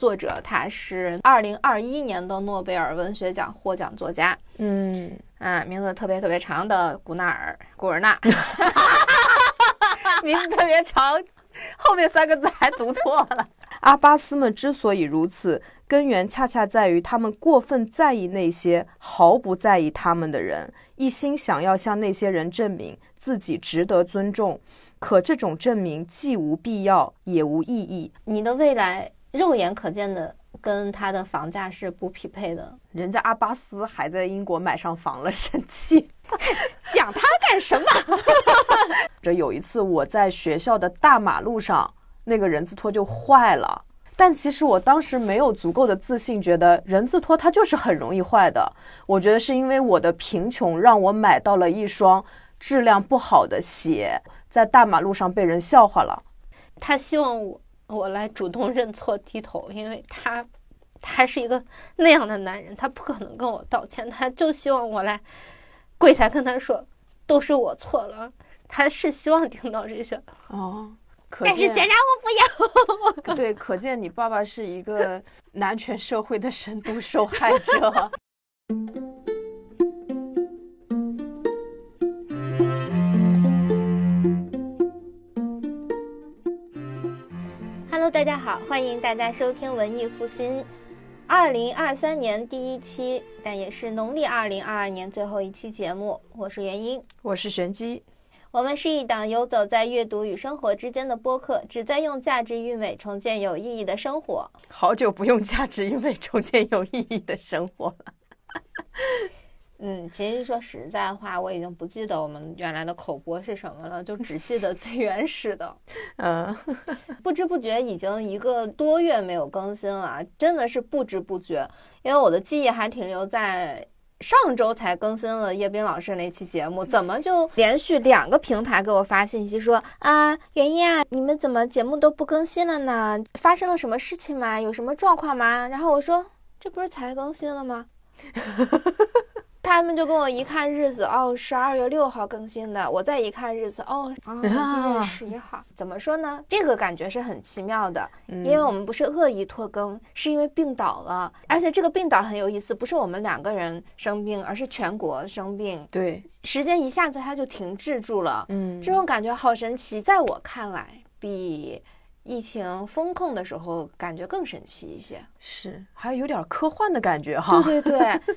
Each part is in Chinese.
作者他是二零二一年的诺贝尔文学奖获奖作家，嗯，啊，名字特别特别长的古纳尔·古尔纳，名字特别长，后面三个字还读错了。阿巴斯们之所以如此，根源恰恰在于他们过分在意那些毫不在意他们的人，一心想要向那些人证明自己值得尊重。可这种证明既无必要，也无意义。你的未来肉眼可见的跟他的房价是不匹配的。人家阿巴斯还在英国买上房了，生气，讲他干什么？这有一次我在学校的大马路上，那个人字拖就坏了。但其实我当时没有足够的自信，觉得人字拖它就是很容易坏的。我觉得是因为我的贫穷让我买到了一双质量不好的鞋，在大马路上被人笑话了。他希望我我来主动认错低头，因为他他是一个那样的男人，他不可能跟我道歉，他就希望我来跪下跟他说都是我错了。他是希望听到这些，哦，可但是显然我不要。对，可见你爸爸是一个男权社会的深度受害者。Hello，大家好，欢迎大家收听文艺复兴二零二三年第一期，但也是农历二零二二年最后一期节目。我是元英，我是玄机，我们是一档游走在阅读与生活之间的播客，旨在用价值与美重建有意义的生活。好久不用价值与美重建有意义的生活了。嗯，其实说实在话，我已经不记得我们原来的口播是什么了，就只记得最原始的。嗯，不知不觉已经一个多月没有更新了，真的是不知不觉。因为我的记忆还停留在上周才更新了叶斌老师那期节目，怎么就连续两个平台给我发信息说啊，袁一啊，你们怎么节目都不更新了呢？发生了什么事情吗？有什么状况吗？然后我说这不是才更新了吗？他们就跟我一看日子，哦，十二月六号更新的。我再一看日子，哦，啊，一月 十一号。怎么说呢？这个感觉是很奇妙的，因为我们不是恶意拖更，是因为病倒了，而且这个病倒很有意思，不是我们两个人生病，而是全国生病，对，时间一下子它就停滞住了。嗯，这种感觉好神奇，在我看来，比疫情封控的时候感觉更神奇一些。是还有点科幻的感觉哈。对对对，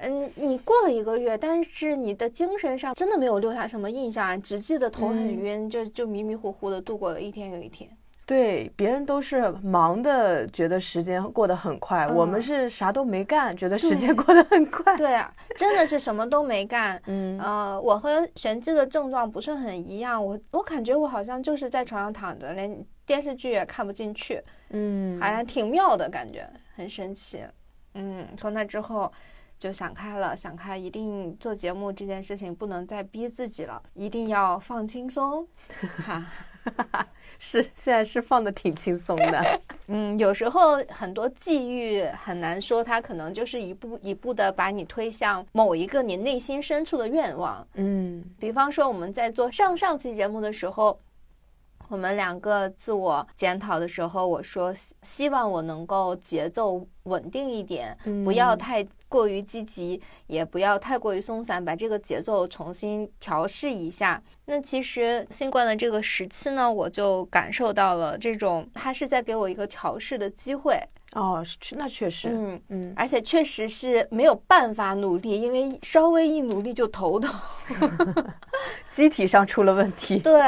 嗯，你过了一个月，但是你的精神上真的没有留下什么印象，只记得头很嗯晕，就就迷迷糊糊的度过了一天又一天。对，别人都是忙的，觉得时间过得很快，我们嗯是啥都没干，觉得时间过得很快。对啊，真的是什么都没干。嗯，呃，我和玄机的症状不是很一样，我我感觉我好像就是在床上躺着，连电视剧也看不进去，嗯，好像挺妙的感觉，很神奇。嗯，从那之后就想开了，想开一定做节目这件事情不能再逼自己了，一定要放轻松，哈。是现在是放的挺轻松的。嗯，有时候很多际遇很难说，它可能就是一步一步的把你推向某一个你内心深处的愿望。嗯比方说，我们在做上上期节目的时候，我们两个自我检讨的时候，我说希希望我能够节奏稳定一点，不要嗯太过于积极，也不要太过于松散，把这个节奏重新调试一下。那其实新冠的这个时期呢，我就感受到了这种，它是在给我一个调试的机会。哦，是那确实，嗯，嗯，而且确实是没有办法努力，因为稍微一努力就头疼。机体上出了问题。对，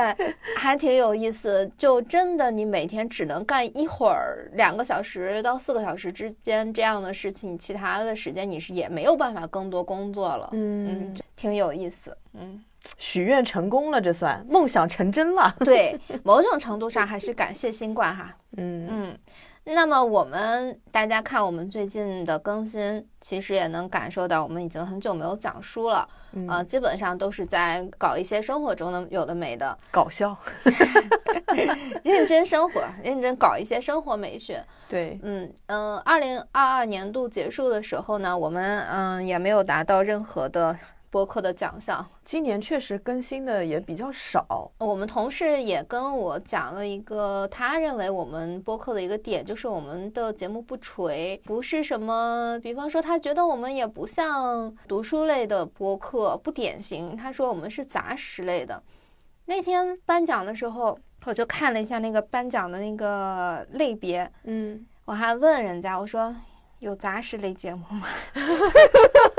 还挺有意思。就真的你每天只能干一会儿，两个小时到四个小时之间这样的事情，其他的时间你是也没有办法更多工作了。嗯，嗯挺有意思。嗯，许愿成功了，这算梦想成真了。对，某种程度上还是感谢新冠哈。嗯嗯，那么我们大家看我们最近的更新，其实也能感受到我们已经很久没有讲书了。嗯呃，基本上都是在搞一些生活中的有的没的，搞笑。认真生活，认真搞一些生活美学。对，嗯嗯，二零二二年度结束的时候呢，我们嗯也没有达到任何的播客的奖项。今年确实更新的也比较少。我们同事也跟我讲了一个他认为我们播客的一个点，就是我们的节目不垂，不是什么，比方说他觉得我们也不像读书类的播客，不典型。他说我们是杂食类的。那天颁奖的时候，我就看了一下那个颁奖的那个类别，嗯，我还问人家，我说有杂食类节目吗？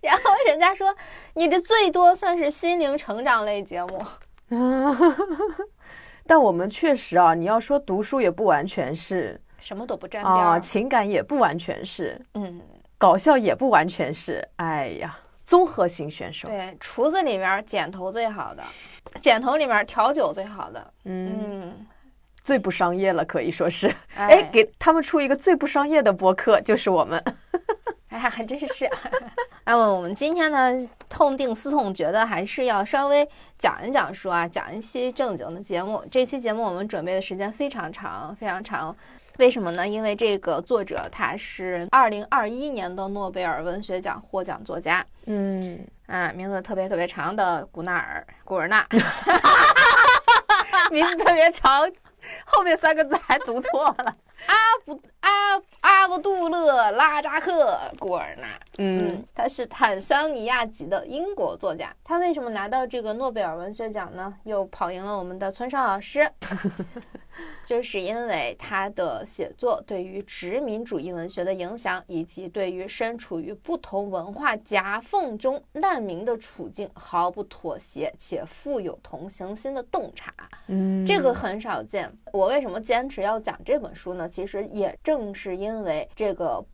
然后人家说你这最多算是心灵成长类节目。但我们确实啊，你要说读书也不完全是什么都不沾边啊，情感也不完全是，嗯，搞笑也不完全是。哎呀，综合型选手。对，厨子里面剪头最好的，剪头里面调酒最好的。嗯，嗯，最不商业了，可以说是。哎，哎，给他们出一个最不商业的播客，就是我们。哎，还真是。哎，我们今天呢，痛定思痛，觉得还是要稍微讲一讲书啊，讲一期正经的节目。这期节目我们准备的时间非常长，非常长。为什么呢？因为这个作者他是二零二一年的诺贝尔文学奖获奖作家，嗯，啊，名字特别特别长的古纳尔·古尔纳。名字特别长，后面三个字还读错了。阿布阿阿卜杜勒拉扎克·古尔纳。嗯，他是坦桑尼亚籍的英国作家。他为什么拿到这个诺贝尔文学奖呢？又跑赢了我们的村上老师，就是因为他的写作对于殖民主义文学的影响，以及对于身处于不同文化夹缝中难民的处境毫不妥协且富有同情心的洞察。嗯，这个很少见。我为什么坚持要讲这本书呢？其实也正是因为这个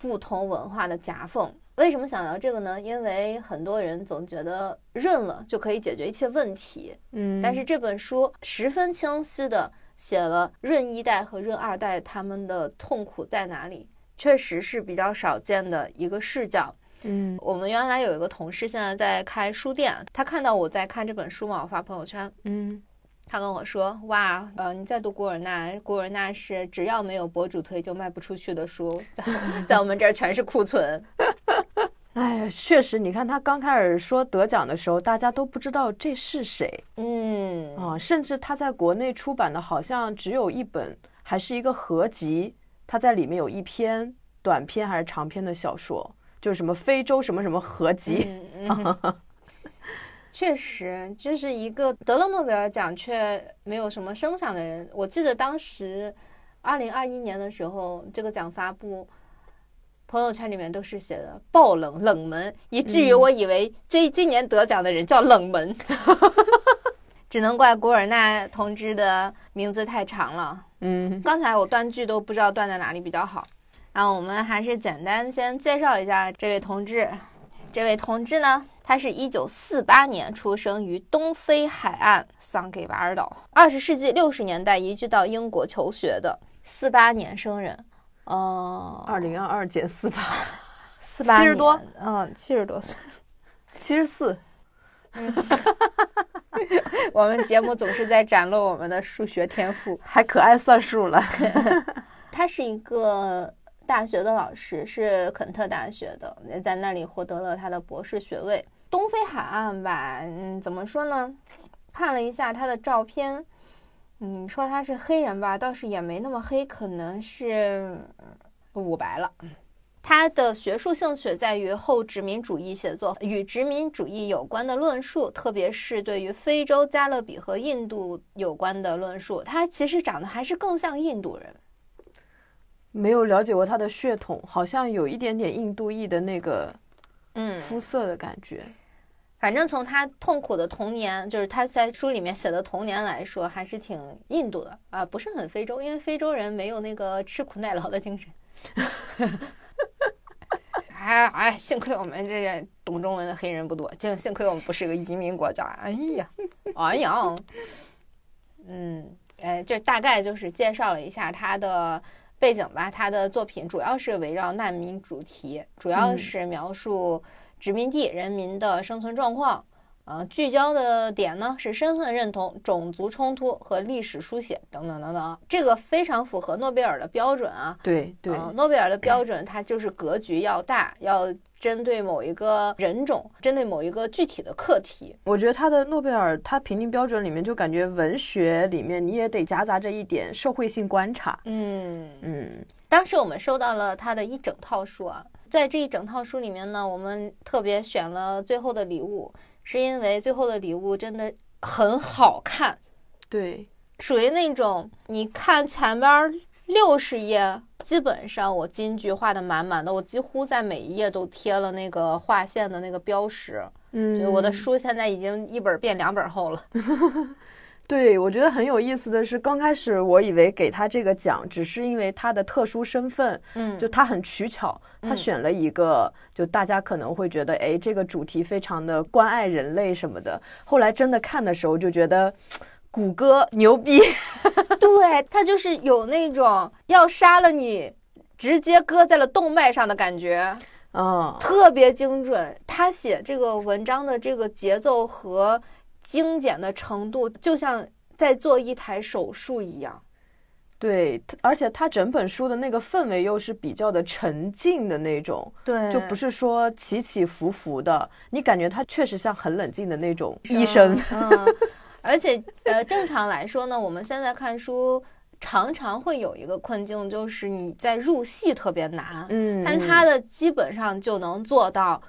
不同文化的夹缝。为什么想聊这个呢？因为很多人总觉得认了就可以解决一切问题，嗯，但是这本书十分清晰的写了润一代和润二代他们的痛苦在哪里，确实是比较少见的一个视角。嗯我们原来有一个同事现在在开书店，他看到我在看这本书嘛，我发朋友圈，嗯他跟我说：“哇，呃，你在读古尔纳，古尔纳是只要没有博主推就卖不出去的书，在在我们这儿全是库存。哎呀，确实，你看他刚开始说得奖的时候，大家都不知道这是谁嗯，啊，甚至他在国内出版的好像只有一本，还是一个合集，他在里面有一篇短篇还是长篇的小说，就是什么非洲什么什么合集。嗯嗯 确实，就是一个得了诺贝尔奖却没有什么声响的人。我记得当时，二零二一年的时候，这个奖发布，朋友圈里面都是写的爆冷冷门，以至于嗯我以为这今年得奖的人叫冷门。只能怪古尔纳同志的名字太长了。嗯刚才我断句都不知道断在哪里比较好。然后我们还是简单先介绍一下这位同志。这位同志呢，他是一九四八年出生于东非海岸桑给瓦尔岛，二十世纪六十年代移居到英国求学的，四八年生人。呃，二零二二减四八，四八七十多，嗯，七十多岁。七十四。我们节目总是在展露我们的数学天赋。还可爱算数了。他是一个大学的老师，是肯特大学的，在那里获得了他的博士学位。东非海岸吧，嗯，怎么说呢？看了一下他的照片，嗯，说他是黑人吧，倒是也没那么黑，可能是五白了。他的学术兴趣在于后殖民主义写作与殖民主义有关的论述，特别是对于非洲、加勒比和印度有关的论述。他其实长得还是更像印度人。没有了解过他的血统，好像有一点点印度裔的那个嗯，肤色的感觉。反正从他痛苦的童年，就是他在书里面写的童年来说，还是挺印度的啊、不是很非洲，因为非洲人没有那个吃苦耐劳的精神。哎哎，幸亏我们这些懂中文的黑人不多，幸幸亏我们不是个移民国家。哎呀，哎呀，嗯，哎，这大概就是介绍了一下他的背景吧。他的作品主要是围绕难民主题，主要嗯是描述殖民地人民的生存状况。呃，聚焦的点呢是身份认同、种族冲突和历史书写等等等等，这个非常符合诺贝尔的标准啊。对对，嗯诺贝尔的标准它就是格局要大，要针对某一个人种，针对某一个具体的课题。我觉得他的诺贝尔，他评定标准里面就感觉文学里面你也得夹杂着一点社会性观察。嗯嗯，当时我们收到了他的一整套书啊，在这一整套书里面呢，我们特别选了《最后的礼物》，是因为《最后的礼物》真的很好看，对，属于那种你看前边六十页，基本上我金句画的满满的，我几乎在每一页都贴了那个划线的那个标识。嗯，我的书现在已经一本变两本厚了。对，我觉得很有意思的是，刚开始我以为给他这个奖，只是因为他的特殊身份，嗯就他很取巧，他嗯选了一个，就大家可能会觉得，哎，这个主题非常的关爱人类什么的。后来真的看的时候，就觉得谷歌牛逼，对他就是有那种要杀了你，直接割在了动脉上的感觉，嗯，特别精准。他写这个文章的这个节奏和精简的程度，就像在做一台手术一样。对，而且他整本书的那个氛围又是比较的沉静的那种，对就不是说起起伏伏的，你感觉他确实像很冷静的那种医生。嗯，而且呃，正常来说呢，我们现在看书常常会有一个困境，就是你在入戏特别难。嗯，但他的基本上就能做到，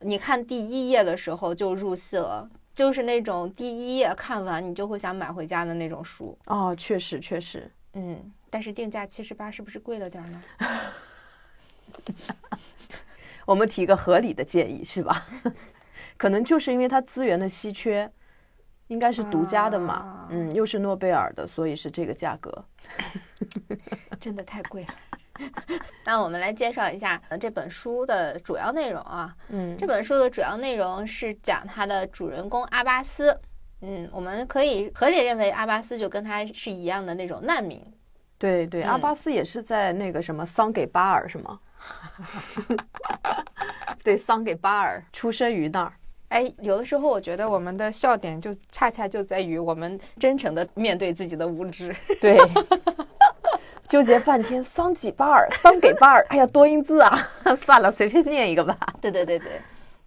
你看第一页的时候就入戏了，就是那种第一页看完你就会想买回家的那种书。哦，确实确实，嗯，但是定价七十八是不是贵了点儿呢？我们提个合理的建议是吧？可能就是因为它资源的稀缺，应该是独家的嘛，啊嗯，又是诺贝尔的，所以是这个价格。真的太贵了。那我们来介绍一下呃这本书的主要内容啊。嗯，这本书的主要内容是讲它的主人公阿巴斯。嗯，我们可以合理认为阿巴斯就跟他是一样的那种难民。对对，阿嗯巴斯也是在那个什么桑给巴尔是吗？对，桑给巴尔出生于那儿。哎，有的时候我觉得我们的笑点就恰恰就在于我们真诚的面对自己的无知。对，纠结半天，桑几巴尔，桑给巴尔，哎呀，多音字啊，算了，随便念一个吧。对对对对，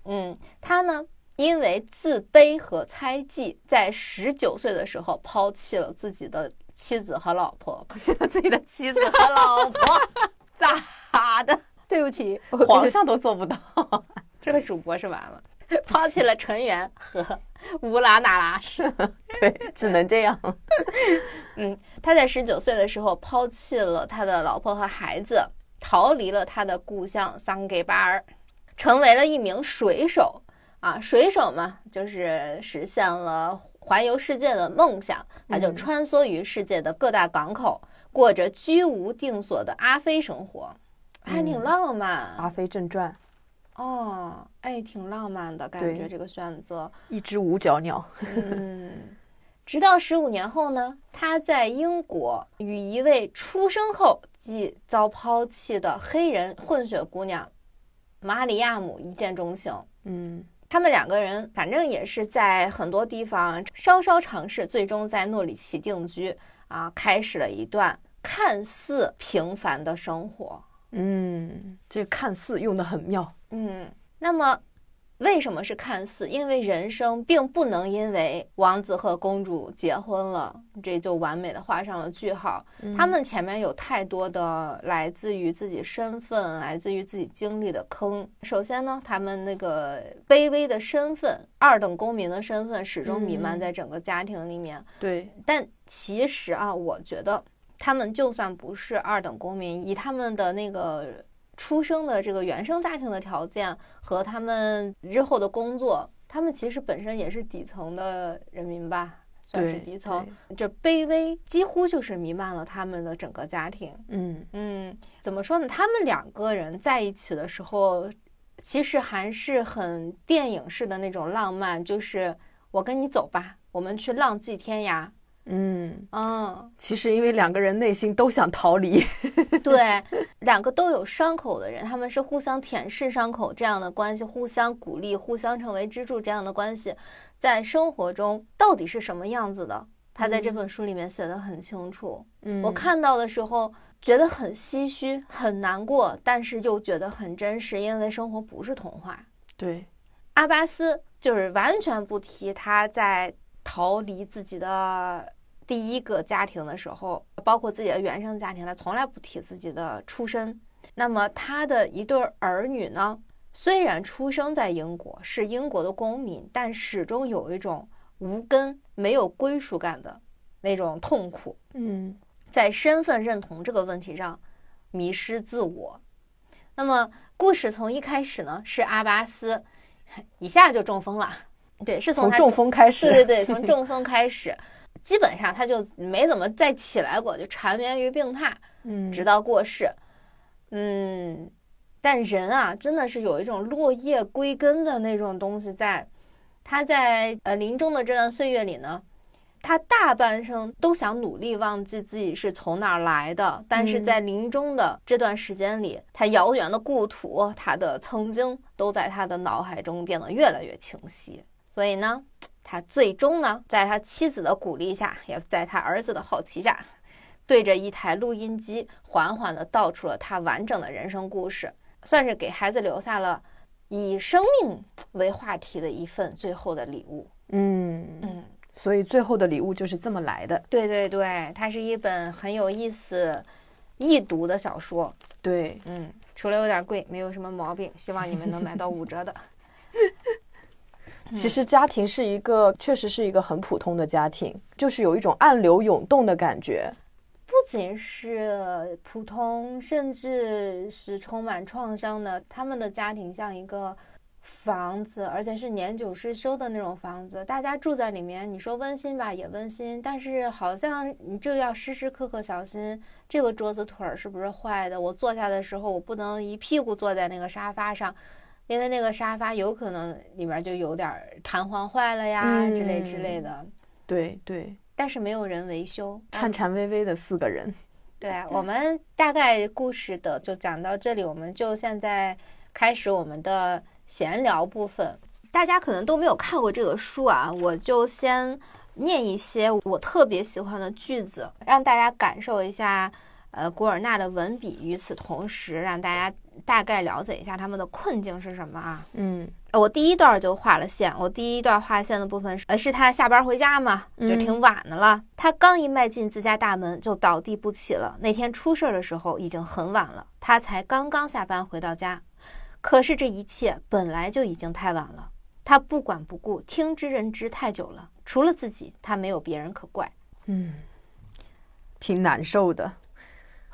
嗯，他呢，因为自卑和猜忌，在十九岁的时候抛弃了自己的妻子和老婆。抛弃了自己的妻子和老婆，咋的？对不起，我皇上都做不到。这个主播是完了，抛弃了纯元和乌拉那拉氏。对，只能这样。嗯，他在十九岁的时候抛弃了他的老婆和孩子，逃离了他的故乡桑给巴尔，成为了一名水手。啊，水手嘛，就是实现了环游世界的梦想。他就嗯穿梭于世界的各大港口，过着居无定所的阿飞生活，还挺嗯浪《漫、阿飞正传》，哦。哎，挺浪漫的感觉，这个选择。一只五角鸟。嗯，直到十五年后呢，他在英国与一位出生后即遭抛弃的黑人混血姑娘马里亚姆一见钟情。嗯他们两个人反正也是在很多地方稍稍尝试，最终在诺里奇定居啊，开始了一段看似平凡的生活。嗯，这看似用的很妙。嗯，那么为什么是看似？因为人生并不能因为王子和公主结婚了，这就完美的画上了句号。他们前面有太多的来自于自己身份、来自于自己经历的坑。首先呢，他们那个卑微的身份、二等公民的身份始终弥漫嗯在整个家庭里面。对，但其实啊，我觉得他们就算不是二等公民，以他们的那个出生的这个原生家庭的条件和他们日后的工作，他们其实本身也是底层的人民吧，算是底层。这卑微几乎就是弥漫了他们的整个家庭。嗯嗯，怎么说呢？他们两个人在一起的时候，其实还是很电影式的那种浪漫，就是我跟你走吧，我们去浪迹天涯。嗯，嗯，其实因为两个人内心都想逃离。对，两个都有伤口的人，他们是互相舔舐伤口这样的关系，互相鼓励，互相成为支柱这样的关系，在生活中到底是什么样子的？他在这本书里面写的很清楚。嗯我看到的时候觉得很唏嘘、很难过，但是又觉得很真实，因为生活不是童话。对，阿巴斯就是完全不提他在逃离自己的第一个家庭的时候，包括自己的原生家庭，他从来不提自己的出身。那么他的一对儿女呢？虽然出生在英国，是英国的公民，但始终有一种无根、没有归属感的那种痛苦。嗯，在身份认同这个问题上迷失自我。那么故事从一开始呢，是阿巴斯一下就中风了。对，是从从中风开始。对对对，从中风开始，基本上他就没怎么再起来过，就缠绵于病榻，嗯，直到过世。嗯，但人啊，真的是有一种落叶归根的那种东西在。他在呃临终的这段岁月里呢，他大半生都想努力忘记自己是从哪儿来的，但是在临终的这段时间里，他遥远的故土，他的曾经，都在他的脑海中变得越来越清晰。所以呢，他最终呢，在他妻子的鼓励下，也在他儿子的好奇下，对着一台录音机，缓缓地道出了他完整的人生故事，算是给孩子留下了以生命为话题的一份最后的礼物。嗯嗯，所以最后的礼物就是这么来的。对对对，它是一本很有意思、易读的小说。对，嗯，除了有点贵，没有什么毛病。希望你们能买到五折的。其实家庭是一个，确实是一个很普通的家庭，就是有一种暗流涌动的感觉。不仅是普通，甚至是充满创伤的。他们的家庭像一个房子，而且是年久失修的那种房子。大家住在里面，你说温馨吧，也温馨，但是好像你就要时时刻刻小心这个桌子腿儿是不是坏的。我坐下的时候，我不能一屁股坐在那个沙发上，因为那个沙发有可能里面就有点弹簧坏了呀，之类之类的。对对，但是没有人维修，颤颤巍巍的四个人。对我们大概故事的就讲到这里，我们就现在开始我们的闲聊部分。大家可能都没有看过这个书啊，我就先念一些我特别喜欢的句子，让大家感受一下呃古尔纳的文笔。与此同时，让大家大概了解一下他们的困境是什么啊？嗯我第一段就画了线，我第一段画线的部分是，呃，是他下班回家嘛，就挺晚的了。他刚一迈进自家大门，就倒地不起了。那天出事儿的时候已经很晚了，他才刚刚下班回到家。可是这一切本来就已经太晚了，他不管不顾，听之任之太久了。除了自己，他没有别人可怪。嗯，挺难受的。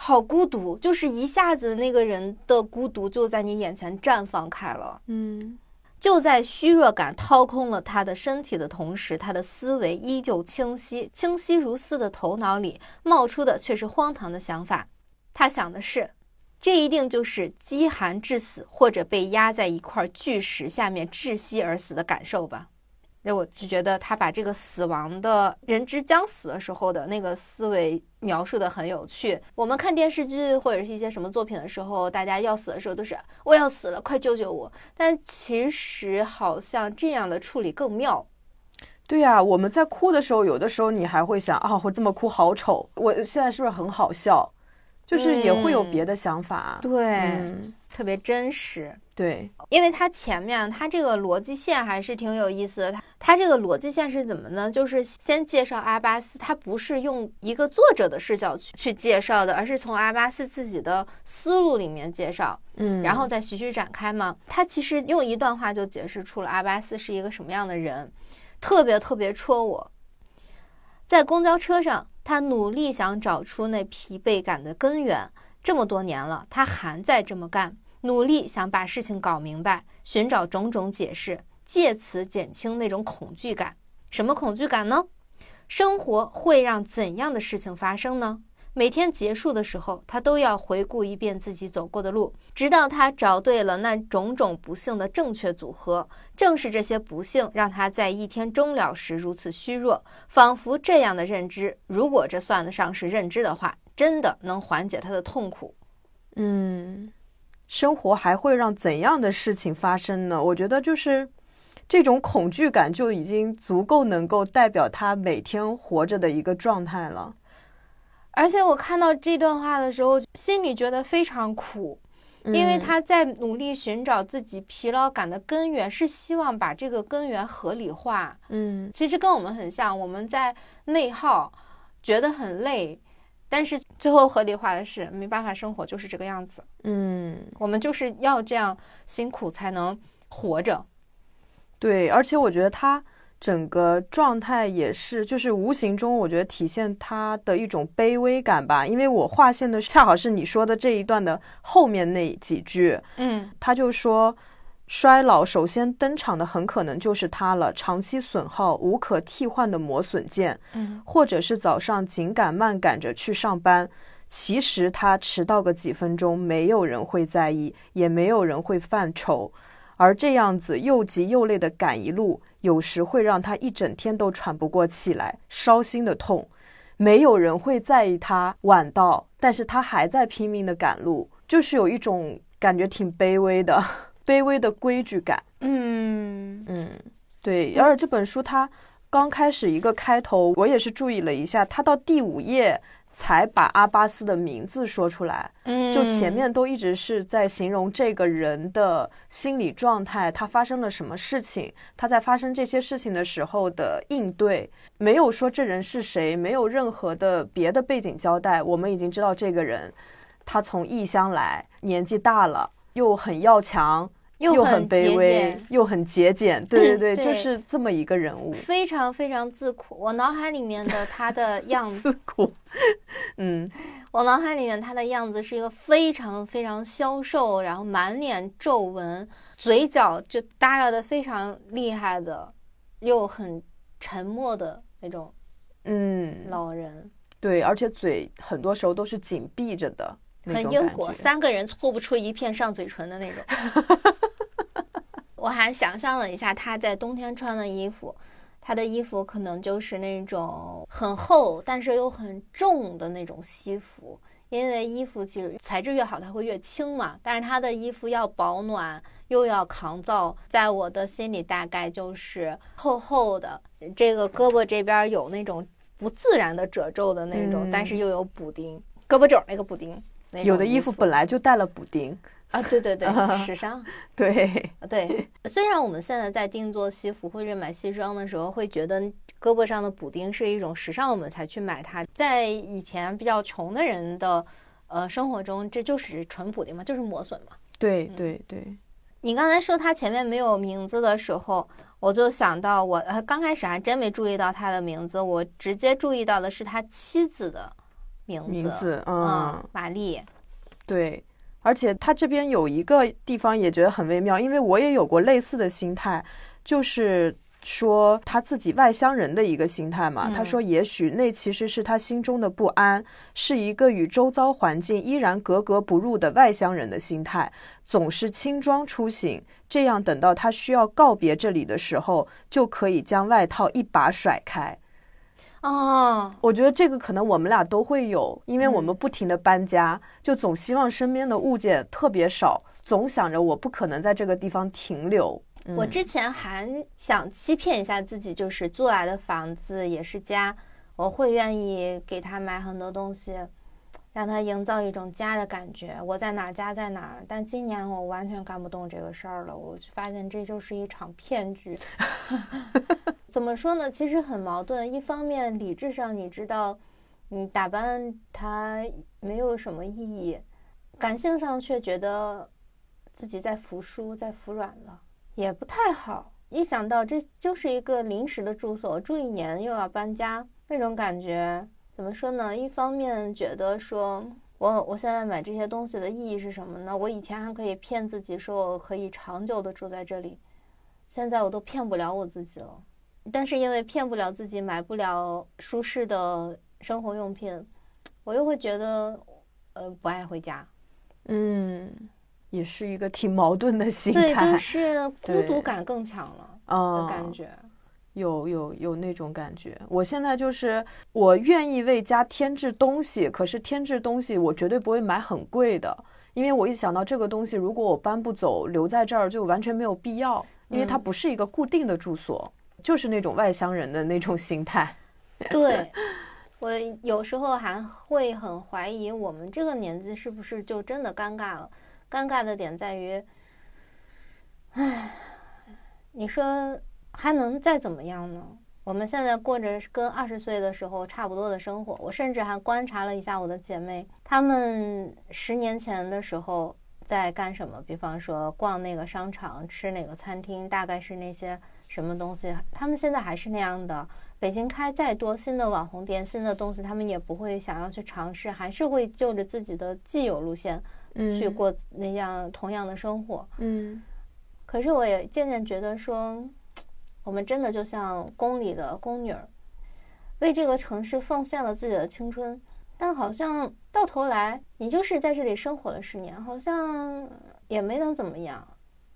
好孤独，就是一下子那个人的孤独就在你眼前绽放开了。嗯就在虚弱感掏空了他的身体的同时，他的思维依旧清晰，清晰如丝的头脑里冒出的却是荒唐的想法。他想的是，这一定就是饥寒致死，或者被压在一块巨石下面窒息而死的感受吧。那我就觉得他把这个死亡的人之将死的时候的那个思维描述的很有趣。我们看电视剧或者是一些什么作品的时候，大家要死的时候都是我要死了，快救救我。但其实好像这样的处理更妙。对呀、我们在哭的时候，有的时候你还会想啊，我这么哭好丑，我现在是不是很好笑？就是也会有别的想法。对，嗯，特别真实。对，因为它前面它这个逻辑线还是挺有意思的。它它这个逻辑线是怎么呢？就是先介绍阿巴斯，他不是用一个作者的视角去去介绍的，而是从阿巴斯自己的思路里面介绍，嗯，然后再徐徐展开嘛。他其实用一段话就解释出了阿巴斯是一个什么样的人，特别特别戳我。在公交车上，他努力想找出那疲惫感的根源。这么多年了，他还在这么干，努力想把事情搞明白，寻找种种解释，借此减轻那种恐惧感。什么恐惧感呢？生活会让怎样的事情发生呢？每天结束的时候，他都要回顾一遍自己走过的路，直到他找对了那种种不幸的正确组合。正是这些不幸，让他在一天终了时如此虚弱，仿佛这样的认知，如果这算得上是认知的话，真的能缓解他的痛苦。嗯，生活还会让怎样的事情发生呢？我觉得就是这种恐惧感就已经足够能够代表他每天活着的一个状态了。而且我看到这段话的时候，心里觉得非常苦，因为他在努力寻找自己疲劳感的根源，是希望把这个根源合理化。嗯其实跟我们很像，我们在内耗，觉得很累，但是最后合理化的是没办法生活，就是这个样子。嗯，我们就是要这样辛苦才能活着。对，而且我觉得他整个状态也是，就是无形中我觉得体现他的一种卑微感吧。因为我划线的恰好是你说的这一段的后面那几句，嗯他就说。衰老首先登场的很可能就是他了，长期损耗、无可替换的磨损件，嗯或者是早上紧赶慢赶着去上班，其实他迟到个几分钟，没有人会在意，也没有人会犯愁。而这样子又急又累的赶一路，有时会让他一整天都喘不过气来，烧心的痛。没有人会在意他晚到，但是他还在拼命的赶路，就是有一种感觉挺卑微的，卑微的规矩感。嗯嗯，对。然而这本书它刚开始一个开头，我也是注意了一下，它到第五页才把阿巴斯的名字说出来。嗯，就前面都一直是在形容这个人的心理状态，他发生了什么事情，他在发生这些事情的时候的应对，没有说这人是谁，没有任何的别的背景交代。我们已经知道这个人，他从异乡来，年纪大了，又很要强，又很节卑微俭，又很节俭。对对对，对就是这么一个人物。非常非常自苦。我脑海里面的 他的样子，自苦，嗯我脑海里面他的样子是一个非常非常消瘦，然后满脸皱纹，嘴角就耷拉的非常厉害的，又很沉默的那种嗯，老人，对，而且嘴很多时候都是紧闭着的，很英国，三个人凑不出一片上嘴唇的那种。我还想象了一下他在冬天穿的衣服，他的衣服可能就是那种很厚但是又很重的那种西服，因为衣服其实材质越好，它会越轻嘛。但是他的衣服要保暖又要抗造，在我的心里大概就是厚厚的，这个胳膊这边有那种不自然的褶皱的那种，嗯但是又有补丁，胳膊肘儿那个补丁。那有的衣服本来就带了补丁，啊，对对对，时尚，对，对。虽然我们现在在定做西服或者买西装的时候，会觉得胳膊上的补丁是一种时尚，我们才去买它。在以前比较穷的人的呃生活中，这就是纯补丁嘛，就是磨损嘛。对嗯对对，你刚才说他前面没有名字的时候，我就想到我呃刚开始还真没注意到他的名字，我直接注意到的是他妻子的名字，名字，嗯嗯，，玛丽，对。而且他这边有一个地方也觉得很微妙，因为我也有过类似的心态，就是说他自己外乡人的一个心态嘛。嗯他说，也许那其实是他心中的不安，是一个与周遭环境依然格格不入的外乡人的心态，总是轻装出行，这样等到他需要告别这里的时候，就可以将外套一把甩开。哦，我觉得这个可能我们俩都会有，因为我嗯。们不停的搬家，就总希望身边的物件特别少，总想着我不可能在这个地方停留。嗯。我之前还想欺骗一下自己，就是租来的房子也是家，我会愿意给他买很多东西，让他营造一种家的感觉。我在哪儿，家在哪儿。但今年我完全干不动这个事儿了，我就发现这就是一场骗局。怎么说呢？其实很矛盾。一方面，理智上你知道，你打扮它没有什么意义；感性上却觉得自己在服输，在服软了。也不太好。一想到这就是一个临时的住所，住一年又要搬家，那种感觉怎么说呢？一方面觉得说我我现在买这些东西的意义是什么呢？我以前还可以骗自己说我可以长久的住在这里，现在我都骗不了我自己了。但是因为骗不了自己，买不了舒适的生活用品，我又会觉得呃不爱回家。嗯，也是一个挺矛盾的心态对，就是孤独感更强了的嗯，感觉。有有有那种感觉。我现在就是我愿意为家添置东西，可是添置东西我绝对不会买很贵的，因为我一想到这个东西如果我搬不走，留在这儿就完全没有必要，因为它嗯不是一个固定的住所，就是那种外乡人的那种心态。对，我有时候还会很怀疑，我们这个年纪是不是就真的尴尬了？尴尬的点在于，唉，你说还能再怎么样呢？我们现在过着跟二十岁的时候差不多的生活。我甚至还观察了一下我的姐妹，她们十年前的时候在干什么？比方说逛那个商场、吃哪个餐厅，大概是那些什么东西。她们现在还是那样的。北京开再多新的网红店、新的东西，他们也不会想要去尝试，还是会就着自己的既有路线去过那样同样的生活。嗯，可是我也渐渐觉得说。我们真的就像宫里的宫女儿，为这个城市奉献了自己的青春，但好像到头来，你就是在这里生活了十年，好像也没能怎么样，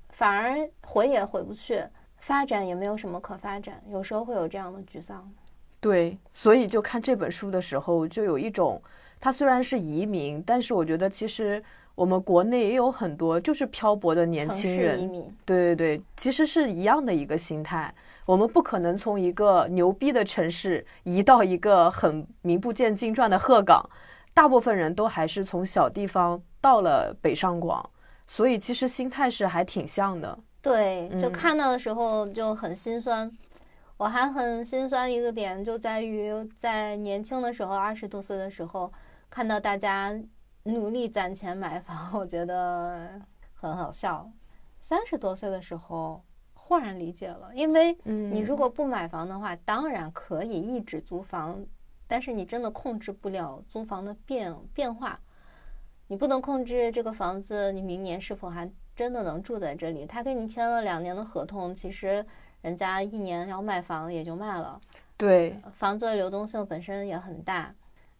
反而回也回不去，发展也没有什么可发展，有时候会有这样的沮丧。对，所以就看这本书的时候，就有一种，它虽然是移民，但是我觉得其实。我们国内也有很多就是漂泊的年轻人，对对对，其实是一样的一个心态。我们不可能从一个牛逼的城市移到一个很名不见经传的鹤岗，大部分人都还是从小地方到了北上广，所以其实心态是还挺像的。对，就看到的时候就很心酸。我还很心酸一个点就在于，在年轻的时候，二十多岁的时候，看到大家。努力攒钱买房，我觉得很好笑。三十多岁的时候，忽然理解了，因为你如果不买房的话，当然可以一直租房，但是你真的控制不了租房的变变化。你不能控制这个房子，你明年是否还真的能住在这里？他跟你签了两年的合同，其实人家一年要卖房也就卖了。对，房子的流动性本身也很大。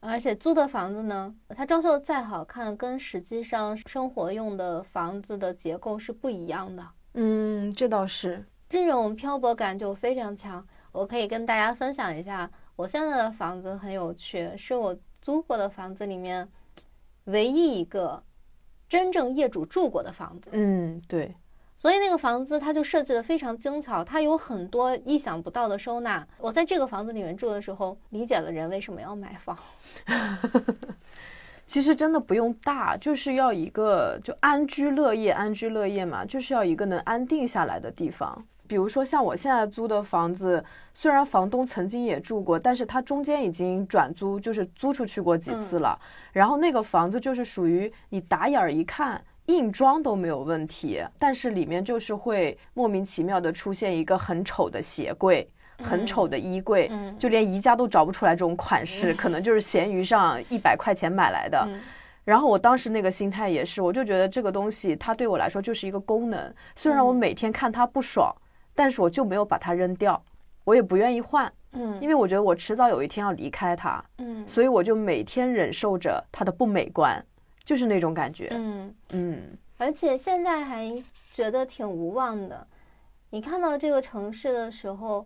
而且租的房子呢，它装修的再好看，跟实际上生活用的房子的结构是不一样的。嗯，这倒是，这种漂泊感就非常强。我可以跟大家分享一下，我现在的房子很有趣，是我租过的房子里面唯一一个真正业主住过的房子。嗯，对。所以那个房子它就设计的非常精巧，它有很多意想不到的收纳。我在这个房子里面住的时候，理解了人为什么要买房。其实真的不用大，就是要一个就安居乐业，安居乐业嘛，就是要一个能安定下来的地方。比如说像我现在租的房子，虽然房东曾经也住过，但是他中间已经转租，就是租出去过几次了。然后那个房子就是属于你打眼儿一看。硬装都没有问题，但是里面就是会莫名其妙的出现一个很丑的鞋柜，很丑的衣柜，就连宜家都找不出来这种款式，可能就是闲鱼上一百块钱买来的。然后我当时那个心态也是，我就觉得这个东西它对我来说就是一个功能，虽然我每天看它不爽，但是我就没有把它扔掉，我也不愿意换，嗯，因为我觉得我迟早有一天要离开它，嗯，所以我就每天忍受着它的不美观。就是那种感觉，嗯嗯，而且现在还觉得挺无望的。你看到这个城市的时候，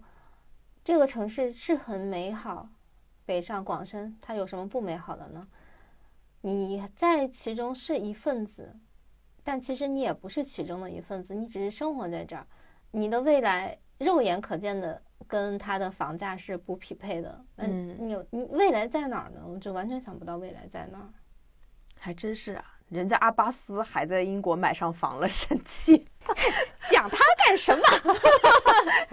这个城市是很美好，北上广深，它有什么不美好的呢？你在其中是一份子，但其实你也不是其中的一份子，你只是生活在这儿。你的未来肉眼可见的跟它的房价是不匹配的。嗯，你你未来在哪儿呢？我就完全想不到未来在哪儿。还真是啊，人家阿巴斯还在英国买上房了，生气，讲他干什么？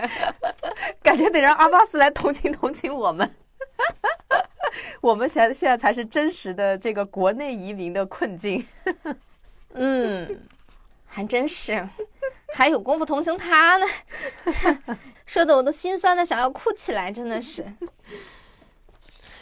感觉得让阿巴斯来同情同情我们。我们现现在才是真实的这个国内移民的困境。嗯，还真是，还有功夫同情他呢，说的我都心酸的想要哭起来，真的是。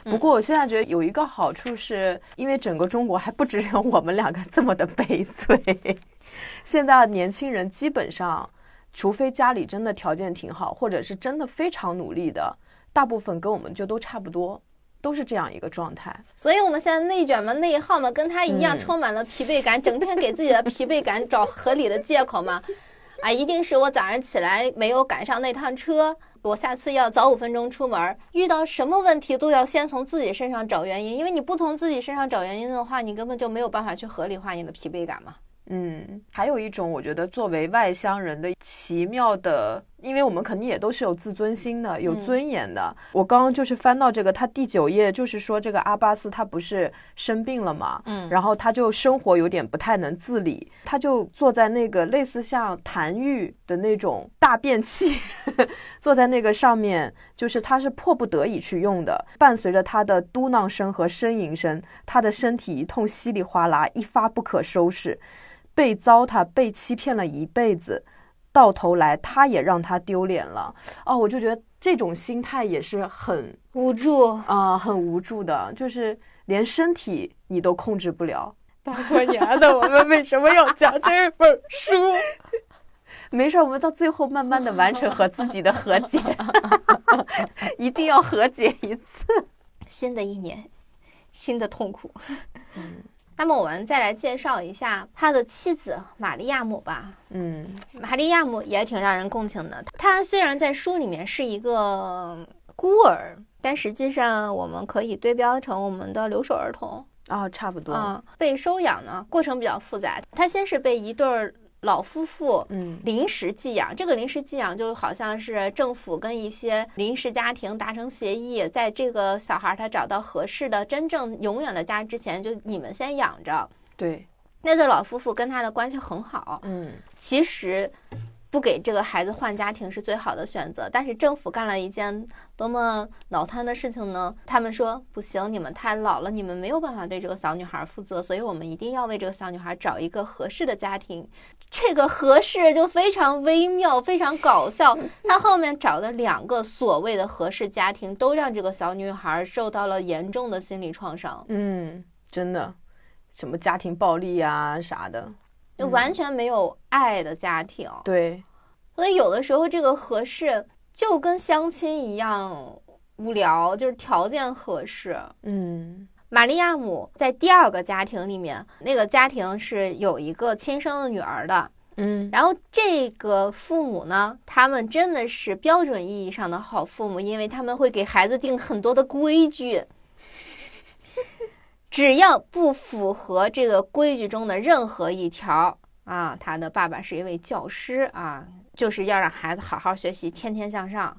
不过我现在觉得有一个好处，是因为整个中国还不只有我们两个这么的悲催。现在年轻人基本上，除非家里真的条件挺好，或者是真的非常努力的，大部分跟我们就都差不多，都是这样一个状态。所以我们现在内卷嘛、内耗嘛，跟他一样，充满了疲惫感，整天给自己的疲惫感找合理的借口嘛。啊，一定是我早上起来没有赶上那趟车。我下次要早五分钟出门，遇到什么问题都要先从自己身上找原因，因为你不从自己身上找原因的话，你根本就没有办法去合理化你的疲惫感嘛。嗯，还有一种，我觉得作为外乡人的奇妙的因为我们肯定也都是有自尊心的，有尊严的。我刚刚就是翻到这个，他第九页就是说这个阿巴斯他不是生病了嘛，嗯然后他就生活有点不太能自理，他就坐在那个类似像痰盂的那种大便器，坐在那个上面，就是他是迫不得已去用的，伴随着他的嘟囔声和呻吟声，他的身体一通稀里哗啦，一发不可收拾，被糟蹋、被欺骗了一辈子。到头来，他也让他丢脸了哦，我就觉得这种心态也是很无助。啊、很无助的，就是连身体你都控制不了。大过年的，我们为什么要讲这本书？没事儿，我们到最后慢慢的完成和自己的和解，一定要和解一次。新的一年，新的痛苦。那么我们再来介绍一下他的妻子玛利亚姆吧。嗯玛利亚姆也挺让人共情的。她虽然在书里面是一个孤儿，但实际上我们可以对标成我们的留守儿童啊、差不多。啊、被收养呢，过程比较复杂。他先是被一对儿老夫妇嗯。临时寄养，这个临时寄养就好像是政府跟一些临时家庭达成协议，在这个小孩他找到合适的、真正永远的家之前，就你们先养着。对，那对老夫妇跟他的关系很好，嗯。其实不给这个孩子换家庭是最好的选择。但是政府干了一件多么脑瘫的事情呢？他们说不行，你们太老了，你们没有办法对这个小女孩负责，所以我们一定要为这个小女孩找一个合适的家庭。这个合适就非常微妙，非常搞笑。他后面找的两个所谓的合适家庭，都让这个小女孩受到了严重的心理创伤。嗯，真的，什么家庭暴力啊啥的，就完全没有爱的家庭，对，所以有的时候这个合适就跟相亲一样无聊，就是条件合适。嗯。玛利亚姆在第二个家庭里面，那个家庭是有一个亲生的女儿的，嗯。然后这个父母呢，他们真的是标准意义上的好父母，因为他们会给孩子定很多的规矩，只要不符合这个规矩中的任何一条啊，他的爸爸是一位教师啊，就是要让孩子好好学习，天天向上。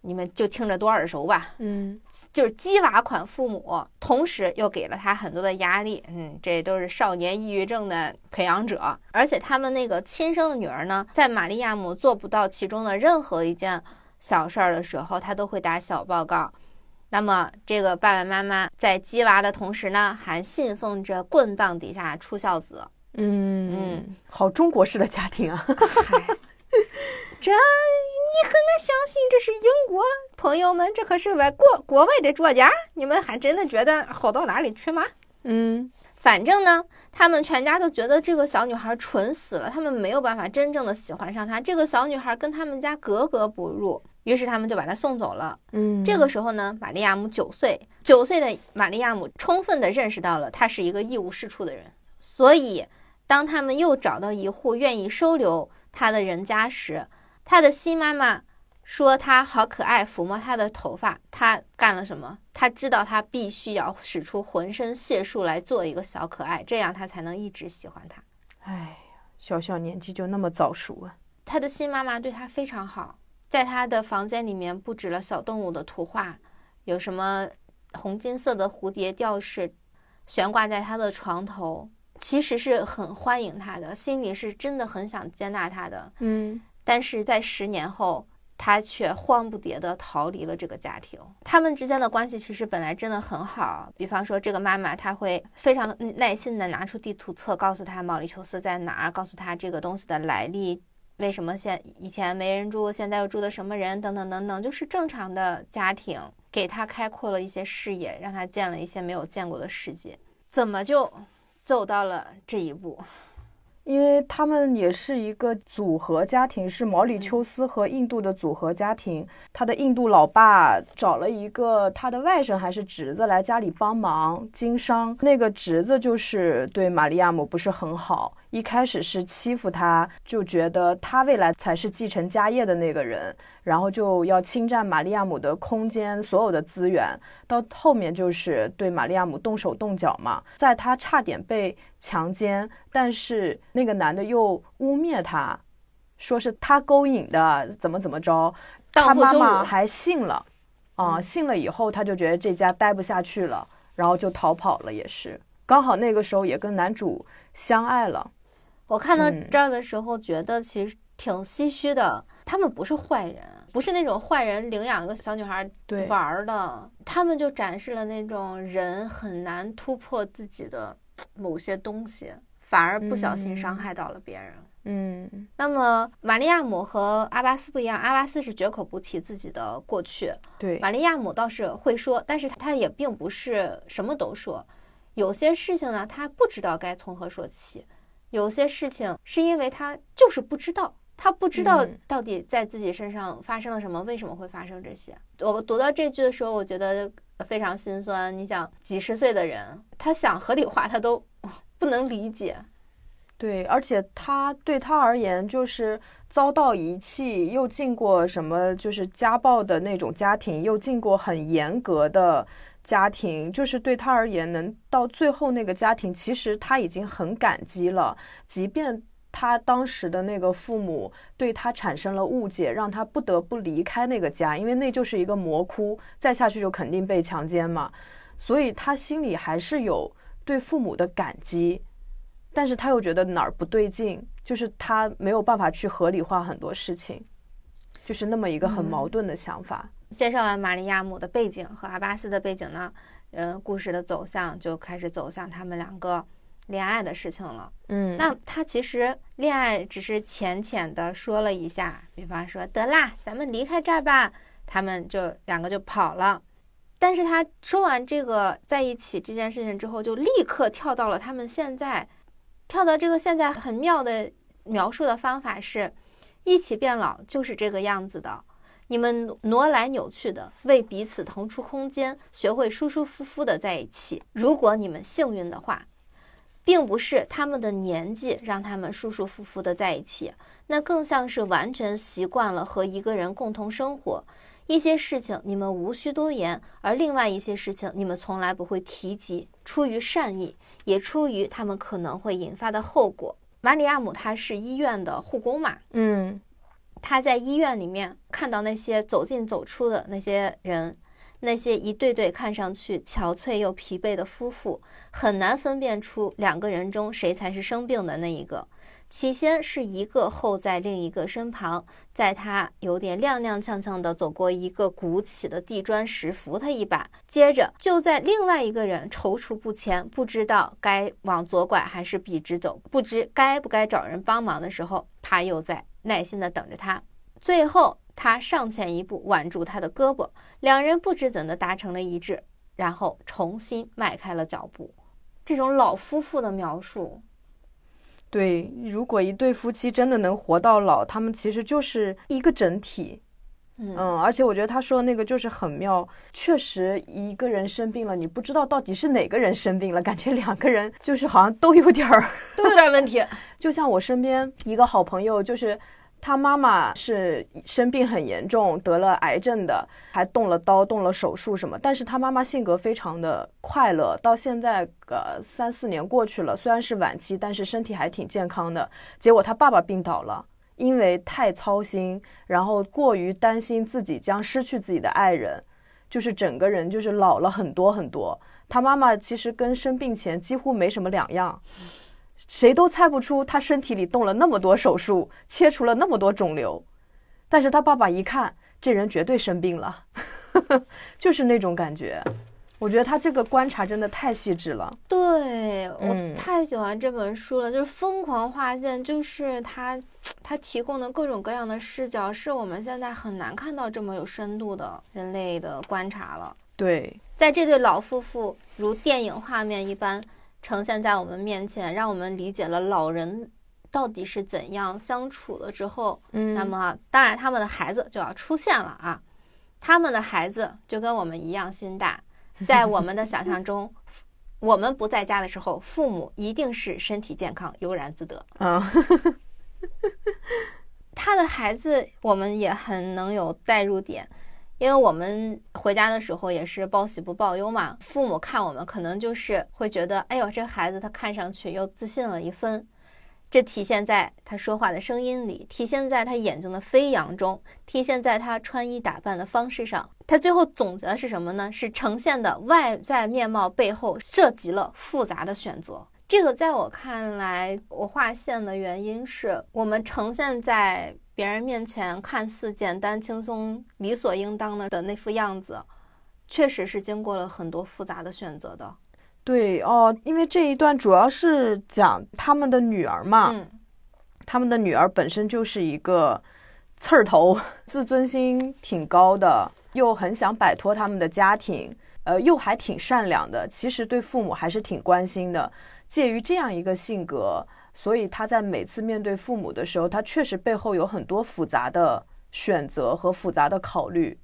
你们就听着多耳熟吧，嗯就是鸡娃款父母，同时又给了他很多的压力。嗯，这都是少年抑郁症的培养者，而且他们那个亲生的女儿呢，在玛利亚姆做不到其中的任何一件小事儿的时候，他都会打小报告。那么，这个爸爸妈妈在鸡娃的同时呢，还信奉着棍棒底下出孝子。嗯嗯，好中国式的家庭啊，嗨，这你很难相信这是英国朋友们，这可是外国国外的作家，你们还真的觉得好到哪里去吗？嗯反正呢，他们全家都觉得这个小女孩蠢死了，他们没有办法真正的喜欢上她。这个小女孩跟他们家格格不入，于是他们就把他送走了。嗯，这个时候呢，玛利亚姆九岁，九岁的玛利亚姆充分的认识到了他是一个一无是处的人，所以当他们又找到一户愿意收留他的人家时，他的新妈妈说他好可爱，抚摸他的头发。他干了什么？他知道他必须要使出浑身解数来做一个小可爱，这样他才能一直喜欢他。哎呀，小小年纪就那么早熟啊，他的新妈妈对他非常好，在他的房间里面布置了小动物的图画，有什么红金色的蝴蝶吊饰悬挂在他的床头，其实是很欢迎他的，心里是真的很想接纳他的。嗯但是在十年后，他却慌不迭地逃离了这个家庭。他们之间的关系其实本来真的很好，比方说这个妈妈，她会非常耐心地拿出地图册，告诉他毛里求斯在哪儿，告诉他这个东西的来历。为什么现以前没人住，现在又住的什么人，等等等等，就是正常的家庭，给他开阔了一些视野，让他见了一些没有见过的世界。怎么就走到了这一步？因为他们也是一个组合家庭，是毛里求斯和印度的组合家庭。他的印度老爸找了一个他的外甥还是侄子来家里帮忙经商，那个侄子就是对玛利亚姆不是很好，一开始是欺负他，就觉得他未来才是继承家业的那个人，然后就要侵占玛利亚姆的空间，所有的资源。到后面就是对玛利亚姆动手动脚嘛，在他差点被强奸，但是那个男的又污蔑他，说是他勾引的，怎么怎么着，他妈妈还信了，啊，信了以后他就觉得这家待不下去了，然后就逃跑了，也是刚好那个时候也跟男主相爱了。我看到这儿的时候觉得其实挺唏嘘的，他们不是坏人。不是那种坏人领养一个小女孩玩儿的，他们就展示了那种人很难突破自己的某些东西，反而不小心伤害到了别人。嗯，那么玛利亚姆和阿巴斯不一样，阿巴斯是绝口不提自己的过去，对，玛利亚姆倒是会说，但是他也并不是什么都说，有些事情呢，他不知道该从何说起，有些事情是因为他就是不知道。他不知道到底在自己身上发生了什么，为什么会发生这些？我读到这句的时候，我觉得非常心酸。你想，几十岁的人，他想合理化，他都 不能理解。对，而且他对他而言，就是遭到遗弃，又进过什么，就是家暴的那种家庭，又进过很严格的家庭，就是对他而言，能到最后那个家庭，其实他已经很感激了，即便。他当时的那个父母对他产生了误解，让他不得不离开那个家，因为那就是一个魔窟，再下去就肯定被强奸嘛。所以他心里还是有对父母的感激，但是他又觉得哪儿不对劲，就是他没有办法去合理化很多事情，就是那么一个很矛盾的想法。介绍完玛利亚姆的背景和阿巴斯的背景呢，嗯，故事的走向就开始走向他们两个。恋爱的事情了，嗯，那他其实恋爱只是浅浅的说了一下，比方说得啦，咱们离开这儿吧，他们就两个就跑了。但是他说完这个在一起这件事情之后，就立刻跳到了他们现在，跳到这个现在很妙的描述的方法是，一起变老就是这个样子的，你们挪来扭去的，为彼此腾出空间，学会舒舒服服的在一起。如果你们幸运的话。并不是他们的年纪让他们舒舒服服的在一起，那更像是完全习惯了和一个人共同生活。一些事情你们无需多言，而另外一些事情你们从来不会提及，出于善意，也出于他们可能会引发的后果。马里亚姆他是医院的护工嘛，嗯，他在医院里面看到那些走进走出的那些人。那些一对对看上去憔悴又疲惫的夫妇，很难分辨出两个人中谁才是生病的那一个。起先是一个候在另一个身旁，在他有点踉踉跄跄地走过一个鼓起的地砖时，扶他一把。接着就在另外一个人踌躇不前，不知道该往左拐还是笔直走，不知该不该找人帮忙的时候，他又在耐心的等着他。最后。他上前一步，挽住他的胳膊，两人不知怎的达成了一致，然后重新迈开了脚步。这种老夫妇的描述，对，如果一对夫妻真的能活到老，他们其实就是一个整体。嗯，而且我觉得他说的那个就是很妙，确实一个人生病了，你不知道到底是哪个人生病了，感觉两个人就是好像都有点儿，都有点问题。就像我身边一个好朋友，就是。他妈妈是生病很严重，得了癌症的，还动了刀，动了手术什么。但是他妈妈性格非常的快乐，到现在个三四年过去了，虽然是晚期，但是身体还挺健康的。结果他爸爸病倒了，因为太操心，然后过于担心自己将失去自己的爱人，就是整个人就是老了很多很多。他妈妈其实跟生病前几乎没什么两样。谁都猜不出他身体里动了那么多手术，切除了那么多肿瘤，但是他爸爸一看，这人绝对生病了，就是那种感觉。我觉得他这个观察真的太细致了。对我太喜欢这本书了，就是《疯狂划线》，就是他他提供的各种各样的视角，是我们现在很难看到这么有深度的人类的观察了。对，在这对老夫妇如电影画面一般。呈现在我们面前，让我们理解了老人到底是怎样相处了之后，嗯，那么当然他们的孩子就要出现了啊，他们的孩子就跟我们一样心大，在我们的想象中，我们不在家的时候，父母一定是身体健康、悠然自得。嗯，他的孩子我们也很能有代入点。因为我们回家的时候也是报喜不报忧嘛，父母看我们可能就是会觉得，哎呦，这孩子他看上去又自信了一分。这体现在他说话的声音里，体现在他眼睛的飞扬中，体现在他穿衣打扮的方式上。他最后总结的是什么呢？是呈现的外在面貌背后涉及了复杂的选择。这个在我看来，我划线的原因是我们呈现在别人面前看似简单轻松、理所应当的的那副样子，确实是经过了很多复杂的选择的。对哦，因为这一段主要是讲他们的女儿嘛，嗯他们的女儿本身就是一个刺儿头，自尊心挺高的，又很想摆脱他们的家庭，呃，又还挺善良的，其实对父母还是挺关心的。介于这样一个性格，所以他在每次面对父母的时候，他确实背后有很多复杂的选择和复杂的考虑，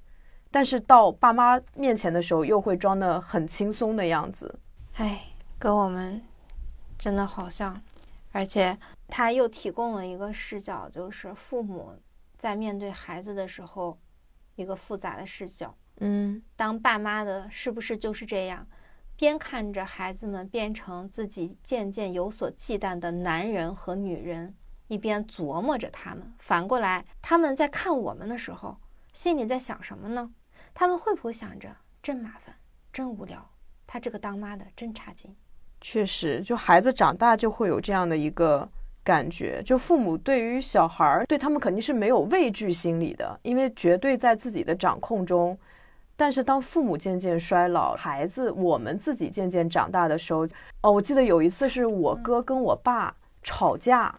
但是到爸妈面前的时候，又会装的很轻松的样子。哎，跟我们真的好像，而且他又提供了一个视角，就是父母在面对孩子的时候，一个复杂的视角。嗯当爸妈的是不是就是这样？边看着孩子们变成自己渐渐有所忌惮的男人和女人，一边琢磨着他们。反过来，他们在看我们的时候，心里在想什么呢？他们会不会想着真麻烦，真无聊？他这个当妈的真差劲。确实，就孩子长大就会有这样的一个感觉，就父母对于小孩儿，对他们肯定是没有畏惧心理的，因为绝对在自己的掌控中。但是当父母渐渐衰老，孩子我们自己渐渐长大的时候，哦，我记得有一次是我哥跟我爸吵架，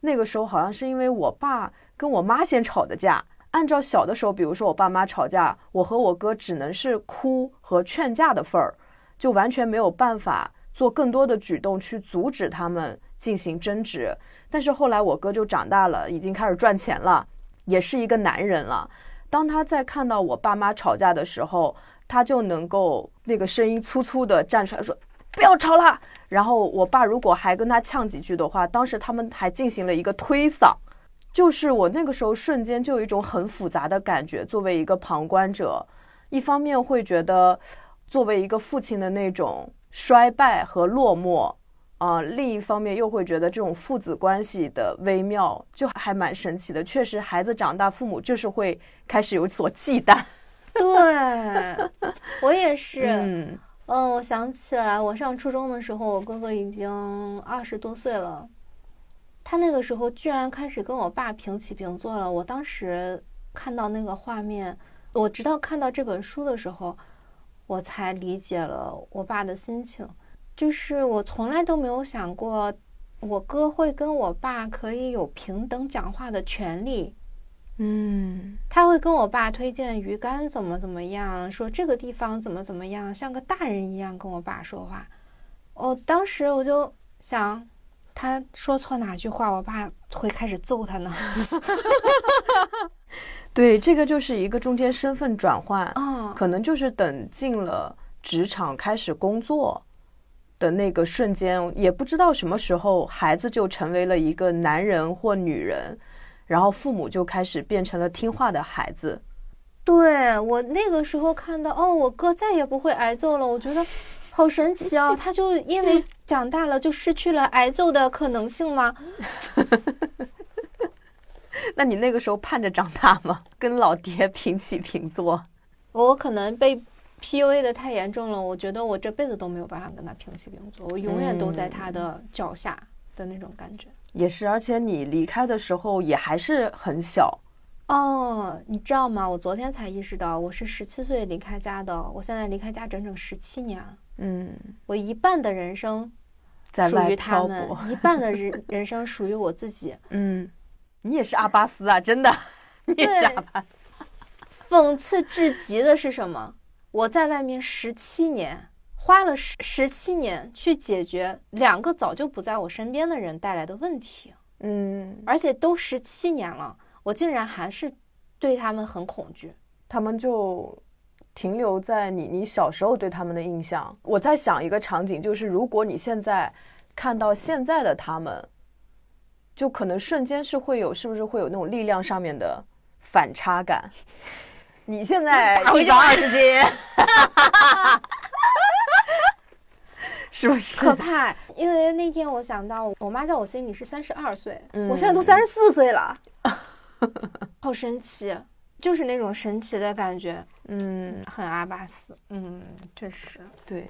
那个时候好像是因为我爸跟我妈先吵的架。按照小的时候，比如说我爸妈吵架，我和我哥只能是哭和劝架的份儿，就完全没有办法做更多的举动去阻止他们进行争执。但是后来我哥就长大了，已经开始赚钱了，也是一个男人了。当他在看到我爸妈吵架的时候，他就能够那个声音粗粗的站出来说：“不要吵啦！”然后我爸如果还跟他呛几句的话，当时他们还进行了一个推搡。就是我那个时候瞬间就有一种很复杂的感觉，作为一个旁观者，一方面会觉得作为一个父亲的那种衰败和落寞，啊、另一方面又会觉得这种父子关系的微妙，就还蛮神奇的。确实，孩子长大，父母就是会开始有所忌惮。对，我也是。嗯嗯，我想起来，我上初中的时候，我哥哥已经二十多岁了。他那个时候居然开始跟我爸平起平坐了。我当时看到那个画面，我直到看到这本书的时候，我才理解了我爸的心情。就是我从来都没有想过，我哥会跟我爸可以有平等讲话的权利。嗯他会跟我爸推荐鱼竿怎么怎么样，说这个地方怎么怎么样，像个大人一样跟我爸说话。我当时我就想，他说错哪句话，我爸会开始揍他呢。对，这个就是一个中间身份转换。啊、可能就是等进了职场开始工作的那个瞬间，也不知道什么时候孩子就成为了一个男人或女人，然后父母就开始变成了听话的孩子。对我那个时候看到，哦，我哥再也不会挨揍了，我觉得好神奇哦！他就因为 长大了就失去了挨揍的可能性吗？那你那个时候盼着长大吗？跟老爹平起平坐？我可能被 PUA 的太严重了，我觉得我这辈子都没有办法跟他平起平坐，我永远都在他的脚下的那种感觉。也是，而且你离开的时候也还是很小。哦，你知道吗？我昨天才意识到，我是十七岁离开家的，我现在离开家整整十七年，嗯，我一半的人生在外属于他漂们泊。，一半的人人生属于我自己。嗯，你也是阿巴斯啊，真的，你也是阿巴斯。讽刺至极的是什么？我在外面十七年，花了十十七年去解决两个早就不在我身边的人带来的问题，嗯，而且都十七年了，我竟然还是对他们很恐惧。他们就停留在你你小时候对他们的印象。我在想一个场景，就是如果你现在看到现在的他们，就可能瞬间是会有，是不是会有那种力量上面的反差感？你现在 一百二十斤，是不是？可怕。因为那天我想到，我妈在我心里是三十二岁，嗯我现在都三十四岁了，好神奇，就是那种神奇的感觉，嗯，很阿巴斯。嗯，确实。对，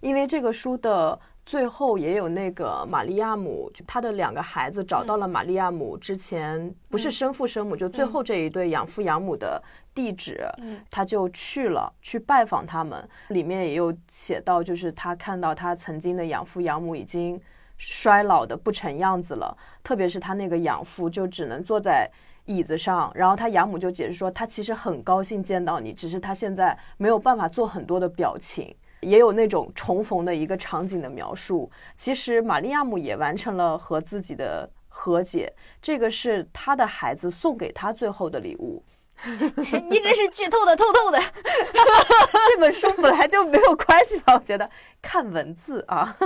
因为这个书的最后也有那个玛利亚姆，就他的两个孩子找到了玛利亚姆之前不是生父生母，就最后这一对养父养母的地址，嗯他就去了去拜访他们。里面也有写到，就是他看到他曾经的养父养母已经衰老的不成样子了，特别是他那个养父就只能坐在。椅子上，然后他养母就解释说，他其实很高兴见到你，只是他现在没有办法做很多的表情。也有那种重逢的一个场景的描述。其实玛利亚姆也完成了和自己的和解，这个是他的孩子送给他最后的礼物。你这是剧透的透透的。这本书本来就没有关系吧？我觉得看文字啊，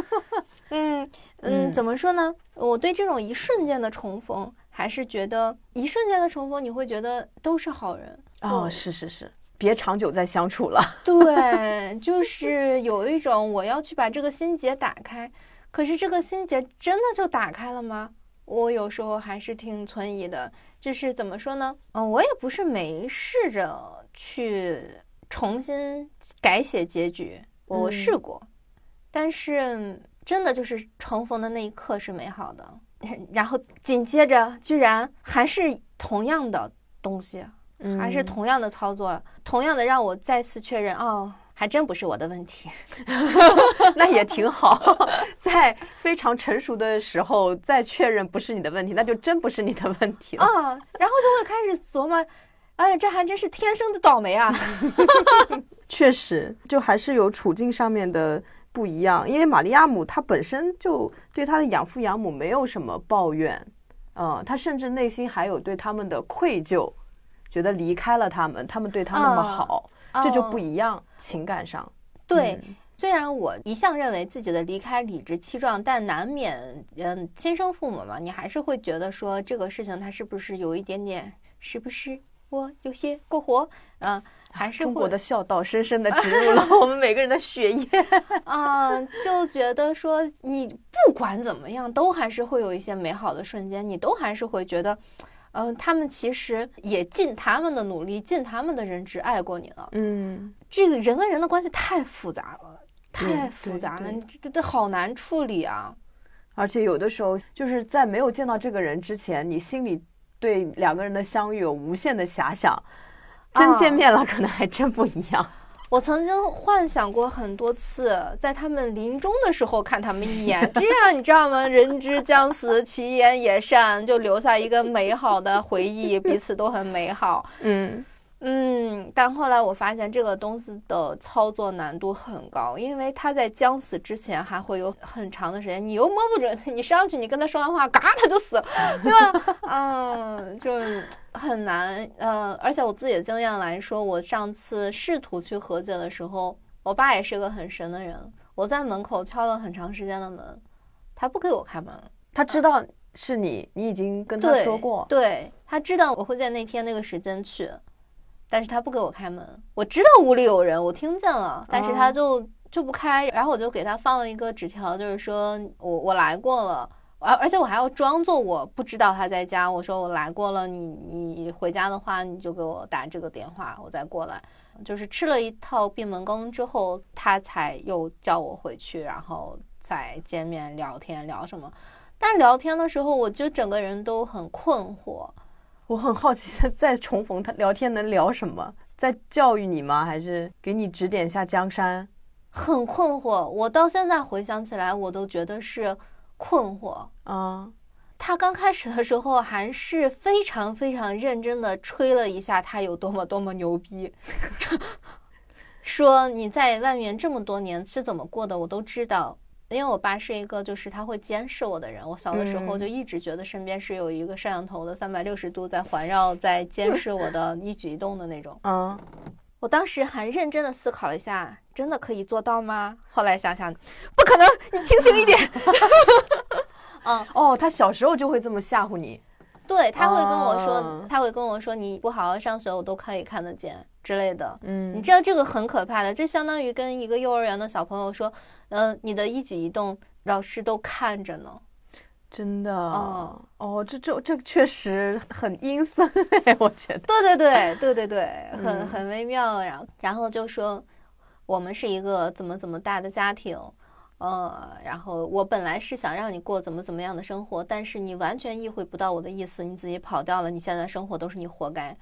嗯 嗯，嗯怎么说呢？我对这种一瞬间的重逢，还是觉得一瞬间的重逢，你会觉得都是好人。哦，是是是，别长久再相处了。对，就是有一种我要去把这个心结打开，可是这个心结真的就打开了吗？我有时候还是挺存疑的。就是怎么说呢？嗯，我也不是没试着去重新改写结局，我嗯试过，但是真的就是重逢的那一刻是美好的，然后紧接着居然还是同样的东西，还是嗯同样的操作，同样的让我再次确认，哦，还真不是我的问题。那也挺好，在非常成熟的时候再确认不是你的问题，那就真不是你的问题了。啊，然后就会开始琢磨，哎呀，这还真是天生的倒霉啊！确实，就还是有处境上面的不一样。因为玛利亚姆她本身就对她的养父养母没有什么抱怨，嗯，她甚至内心还有对他们的愧疚，觉得离开了他们，他们对他那么啊好，这就不哦一样，情感上。对，嗯虽然我一向认为自己的离开理直气壮，但难免，嗯，亲生父母嘛，你还是会觉得说这个事情他是不是有一点点，是不是我有些过火？嗯、还是会中国的孝道深深的植入了 我们每个人的血液。啊、就觉得说你不管怎么样，都还是会有一些美好的瞬间，你都还是会觉得，嗯、他们其实也尽他们的努力，尽他们的人知爱过你了。嗯，这个人跟人的关系太复杂了，太复杂了，这这这好难处理啊。而且有的时候就是在没有见到这个人之前，你心里对两个人的相遇有无限的遐想，真见啊面了，可能还真不一样。我曾经幻想过很多次，在他们临终的时候看他们一眼，这样你知道吗？人之将死，其言也善，就留下一个美好的回忆，彼此都很美好。嗯，嗯，但后来我发现这个东西的操作难度很高，因为他在将死之前还会有很长的时间，你又摸不准，你上去你跟他说完话，嘎他就死了，对吧？嗯，就很难。呃，而且我自己的经验来说，我上次试图去和解的时候，我爸也是个很神的人，我在门口敲了很长时间的门，他不给我开门。他知道是你，你已经跟他，说过。对他知道我会在那天那个时间去，但是他不给我开门。我知道屋里有人，我听见了，但是他哦就就不开。然后我就给他放了一个纸条，就是说我我来过了，而而且我还要装作我不知道他在家。我说我来过了，你你回家的话，你就给我打这个电话，我再过来。就是吃了一套闭门羹之后，他才又叫我回去，然后再见面聊天聊什么。但聊天的时候，我就整个人都很困惑。我很好奇，再重逢他聊天能聊什么？在教育你吗？还是给你指点下江山？很困惑。我到现在回想起来，我都觉得是困惑。啊，他刚开始的时候还是非常非常认真的吹了一下他有多么多么牛逼，说你在外面这么多年是怎么过的，我都知道。因为我爸是一个就是他会监视我的人，我小的时候嗯就一直觉得身边是有一个摄像头的，三百六十度在环绕、在监视我的一举一动的那种。嗯，我当时还认真的思考了一下，真的可以做到吗？后来想想，不可能，你清醒一点。嗯，哦，他小时候就会这么吓唬你。对他会跟我说，哦他会跟我说你不好好上学，我都可以看得见之类的。嗯你嗯，知道这个很可怕的，这相当于跟一个幼儿园的小朋友说，嗯、你的一举一动老师都看着呢。真的哦哦，这这这确实很阴森哎，我觉得。对对对对对对，很嗯很微妙。然后然后就说我们是一个怎么怎么大的家庭，呃，然后我本来是想让你过怎么怎么样的生活，但是你完全意会不到我的意思，你自己跑掉了，你现在生活都是你活该，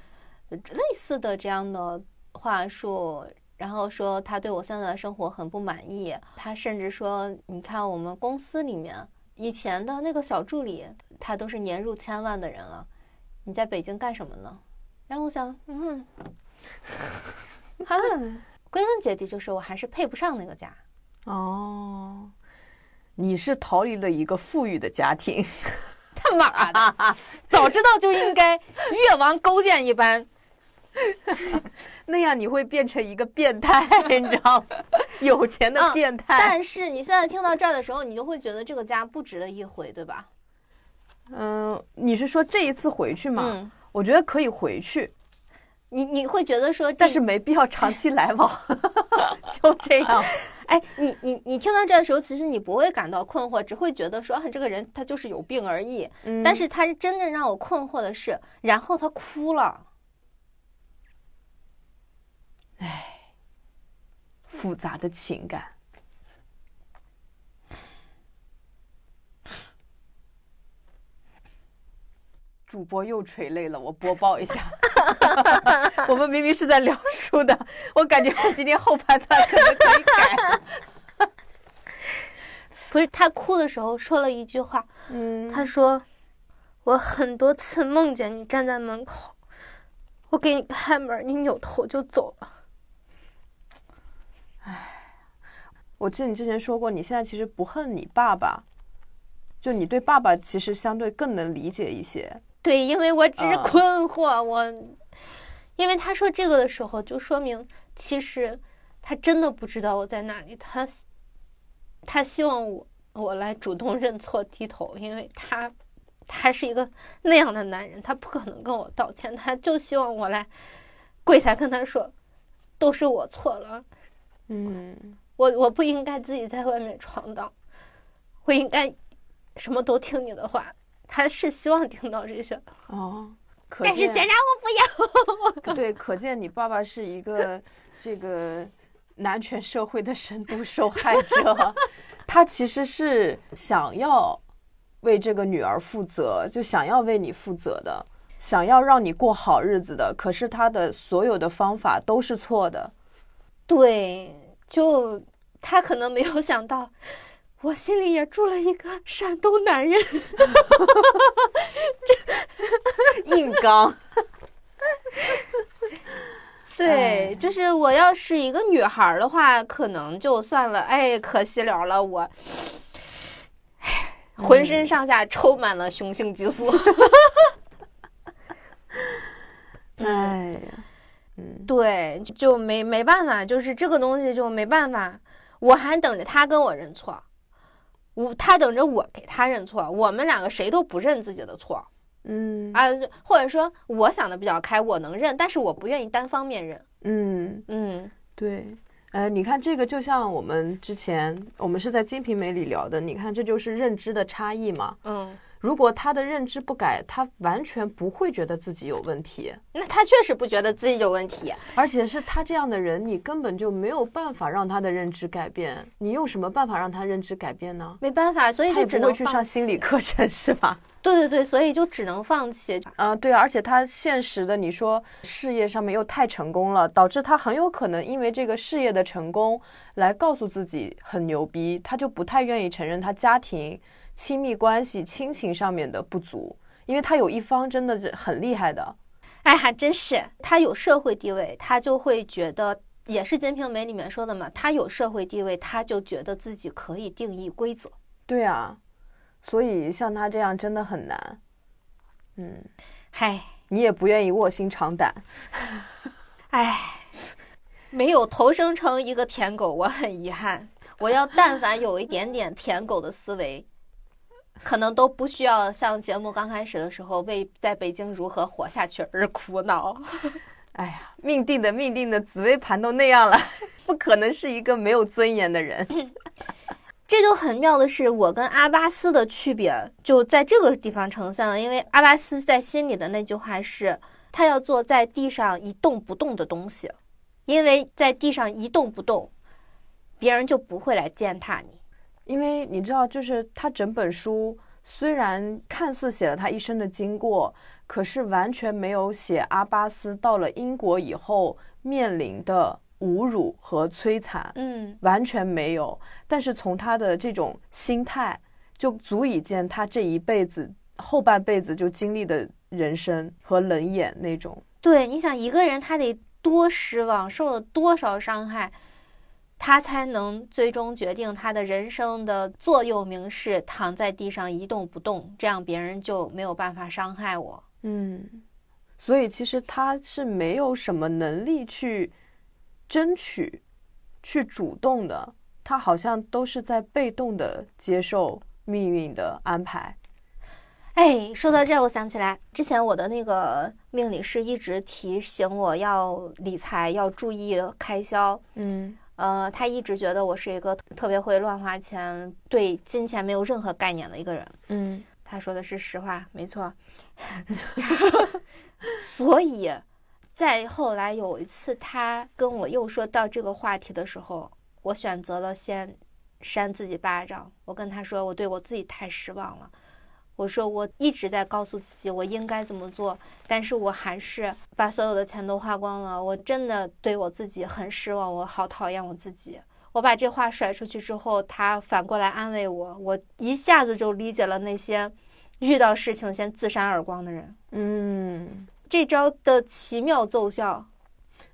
类似的这样的话术。然后说他对我现在的生活很不满意，他甚至说，你看我们公司里面以前的那个小助理，他都是年入千万的人了，你在北京干什么呢？然后我想，嗯，哈，归根结底就是我还是配不上那个家。哦，你是逃离了一个富裕的家庭。他妈的，早知道就应该越王勾践一般。那样你会变成一个变态，你知道吗？有钱的嗯变态。但是你现在听到这儿的时候，你就会觉得这个家不值得一回，对吧？嗯，你是说这一次回去吗？嗯，我觉得可以回去，你你会觉得说，但是没必要长期来往，就这样。哎，你你你听到这儿的时候，其实你不会感到困惑，只会觉得说，啊，这个人他就是有病而已。嗯但是他真正让我困惑的是，然后他哭了。复杂的情感。主播又垂泪了，我播报一下。我们明明是在聊书的，我感觉我今天后半段可能可以改。不是他哭的时候说了一句话，嗯，他说：“我很多次梦见你站在门口，我给你开门，你扭头就走了。我记得你之前说过，你现在其实不恨你爸爸，就你对爸爸其实相对更能理解一些。”对，因为我只是啊困惑，我因为他说这个的时候，就说明其实他真的不知道我在哪里，他他希望我我来主动认错低头，因为他他是一个那样的男人，他不可能跟我道歉，他就希望我来跪下跟他说，都是我错了，嗯，我我不应该自己在外面闯荡，我应该什么都听你的话。他是希望听到这些，哦，可但是见显然我不要。对，可见你爸爸是一个 这个男权社会的深度受害者，他其实是想要为这个女儿负责，就想要为你负责的，想要让你过好日子的。可是他的所有的方法都是错的。对，就他可能没有想到，我心里也住了一个山东男人。硬刚 对，就是我要是一个女孩儿的话，可能就算了，哎，可惜了了，我，唉浑身上下充满了雄性激素。哎呀，嗯，对，就没没办法，就是这个东西就没办法，我还等着他跟我认错，我他等着我给他认错，我们两个谁都不认自己的错。嗯啊，或者说我想的比较开，我能认，但是我不愿意单方面认。嗯，嗯对。呃，你看这个就像我们之前我们是在《金瓶梅》里聊的，你看这就是认知的差异嘛。嗯，如果他的认知不改，他完全不会觉得自己有问题，那他确实不觉得自己有问题。而且是他这样的人，你根本就没有办法让他的认知改变。你用什么办法让他认知改变呢？没办法，所以他只能去上心理。课程，是吧？对对对，所以就只能放弃。啊、对啊，而且他现实的，你说事业上面又太成功了，导致他很有可能因为这个事业的成功来告诉自己很牛逼，他就不太愿意承认他家庭、亲密关系、亲情上面的不足，因为他有一方真的是很厉害的。哎，还真是，他有社会地位，他就会觉得，也是《金瓶梅》里面说的嘛，他有社会地位，他就觉得自己可以定义规则。对啊，所以像他这样真的很难。嗯，嗨，你也不愿意卧薪尝胆。哎，没有投生成一个舔狗，我很遗憾。我要但凡有一点点舔狗的思维，可能都不需要像节目刚开始的时候为在北京如何活下去而苦恼。哎呀，命定的命定的，紫薇盘都那样了，不可能是一个没有尊严的人。这就很妙的是，我跟阿巴斯的区别就在这个地方呈现了。因为阿巴斯在心里的那句话是，他要做在地上一动不动的东西，因为在地上一动不动，别人就不会来践踏你。因为你知道，就是他整本书虽然看似写了他一生的经过，可是完全没有写阿巴斯到了英国以后面临的。侮辱和摧残，嗯，完全没有。但是从他的这种心态，就足以见他这一辈子后半辈子就经历的人生和冷眼那种。对，你想一个人他得多失望，受了多少伤害，他才能最终决定他的人生的座右铭是躺在地上一动不动，这样别人就没有办法伤害我。嗯，所以其实他是没有什么能力去。争取，去主动的，他好像都是在被动的接受命运的安排。哎，说到这，我想起来，之前我的那个命理师一直提醒我要理财，要注意开销。嗯，呃，他一直觉得我是一个特别会乱花钱、对金钱没有任何概念的一个人。嗯，他说的是实话，没错。所以。再后来有一次，他跟我又说到这个话题的时候，我选择了先扇自己巴掌。我跟他说，我对我自己太失望了。我说我一直在告诉自己我应该怎么做，但是我还是把所有的钱都花光了。我真的对我自己很失望，我好讨厌我自己。我把这话甩出去之后，他反过来安慰我，我一下子就理解了那些遇到事情先自扇耳光的人。嗯。这招的奇妙奏效，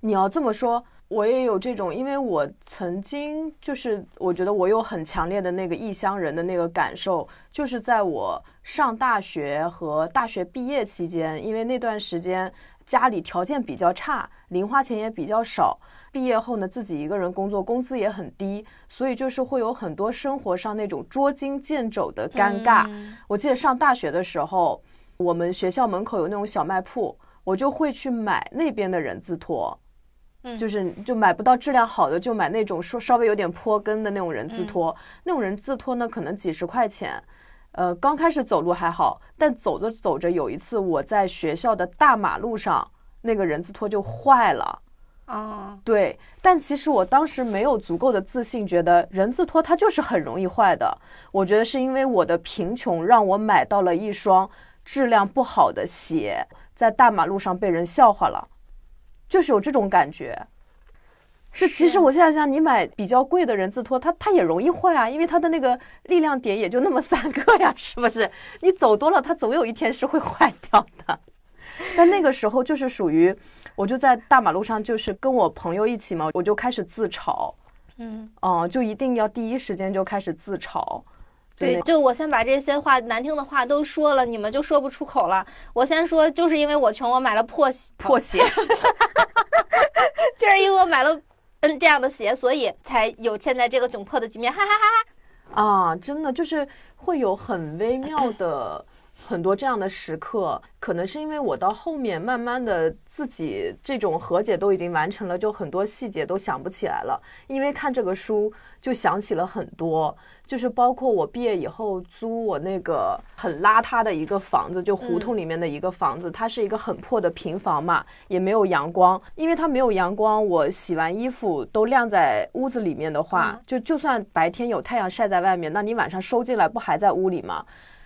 你要这么说，我也有这种，因为我曾经就是，我觉得我有很强烈的那个异乡人的那个感受，就是在我上大学和大学毕业期间，因为那段时间家里条件比较差，零花钱也比较少，毕业后呢自己一个人工作，工资也很低，所以就是会有很多生活上那种捉襟见肘的尴尬。我记得上大学的时候。我们学校门口有那种小卖铺，我就会去买那边的人字拖，嗯，就是就买不到质量好的，就买那种说稍微有点坡跟的那种人字拖。那种人字拖呢，可能几十块钱。呃，刚开始走路还好，但走着走着，有一次我在学校的大马路上，那个人字拖就坏了。啊，对，但其实我当时没有足够的自信，觉得人字拖它就是很容易坏的。我觉得是因为我的贫穷让我买到了一双。质量不好的鞋在大马路上被人笑话了，就是有这种感觉。是，其实我现在想，你买比较贵的人字拖，它它也容易坏啊，因为它的那个力量点也就那么三个呀，是不是？你走多了，它总有一天是会坏掉的。但那个时候就是属于，我就在大马路上，就是跟我朋友一起嘛，我就开始自嘲，嗯，哦，就一定要第一时间就开始自嘲。对，就我先把这些话难听的话都说了，你们就说不出口了。我先说，就是因为我穷，我买了破破鞋，就是因为我买了嗯这样的鞋，所以才有现在这个窘迫的局面，哈哈哈哈！啊，真的就是会有很微妙的。很多这样的时刻，可能是因为我到后面慢慢的自己这种和解都已经完成了，就很多细节都想不起来了。因为看这个书就想起了很多，就是包括我毕业以后租我那个很邋遢的一个房子，就胡同里面的一个房子，它是一个很破的平房嘛，也没有阳光。因为它没有阳光，我洗完衣服都晾在屋子里面的话，就就算白天有太阳晒在外面，那你晚上收进来不还在屋里吗？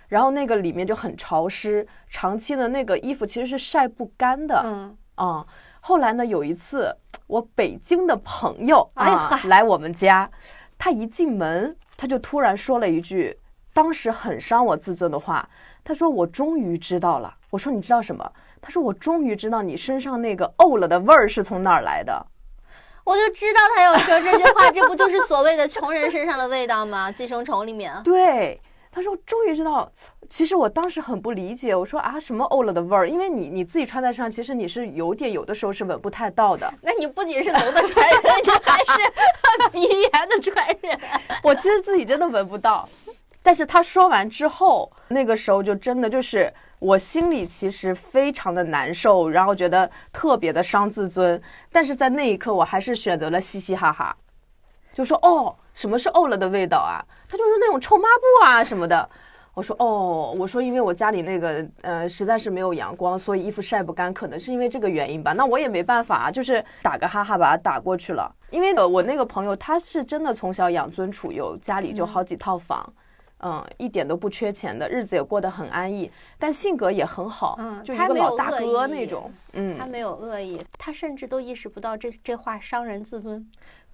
然后那个里面就很潮湿，长期的那个衣服其实是晒不干的。嗯啊，后来呢，有一次我北京的朋友啊来我们家，他一进门他就突然说了一句，当时很伤我自尊的话。他说：“我终于知道了。”我说：“你知道什么？”他说：“我终于知道你身上那个呕了的味儿是从哪儿来的。”我就知道他要说这句话，这不就是所谓的穷人身上的味道吗？寄生虫里面。对。他说：“终于知道，其实我当时很不理解。我说啊，什么欧了的味儿？因为你你自己穿在身上，其实你是有点，有的时候是闻不太到的。那你不仅是龙的传人，你还是 鼻炎的传人。我其实自己真的闻不到，但是他说完之后，那个时候就真的就是我心里其实非常的难受，然后觉得特别的伤自尊。但是在那一刻，我还是选择了嘻嘻哈哈，就说哦，什么是欧了的味道啊？他就是那种臭抹布啊什么的。我说哦，我说因为我家里那个呃实在是没有阳光，所以衣服晒不干，可能是因为这个原因吧。那我也没办法，就是打个哈哈把它打过去了。因为呃我那个朋友他是真的从小养尊处优，家里就好几套房，嗯，一点都不缺钱的，日子也过得很安逸，但性格也很好，嗯，就一个老大哥那种，嗯，他没有恶意，他甚至都意识不到这这话伤人自尊。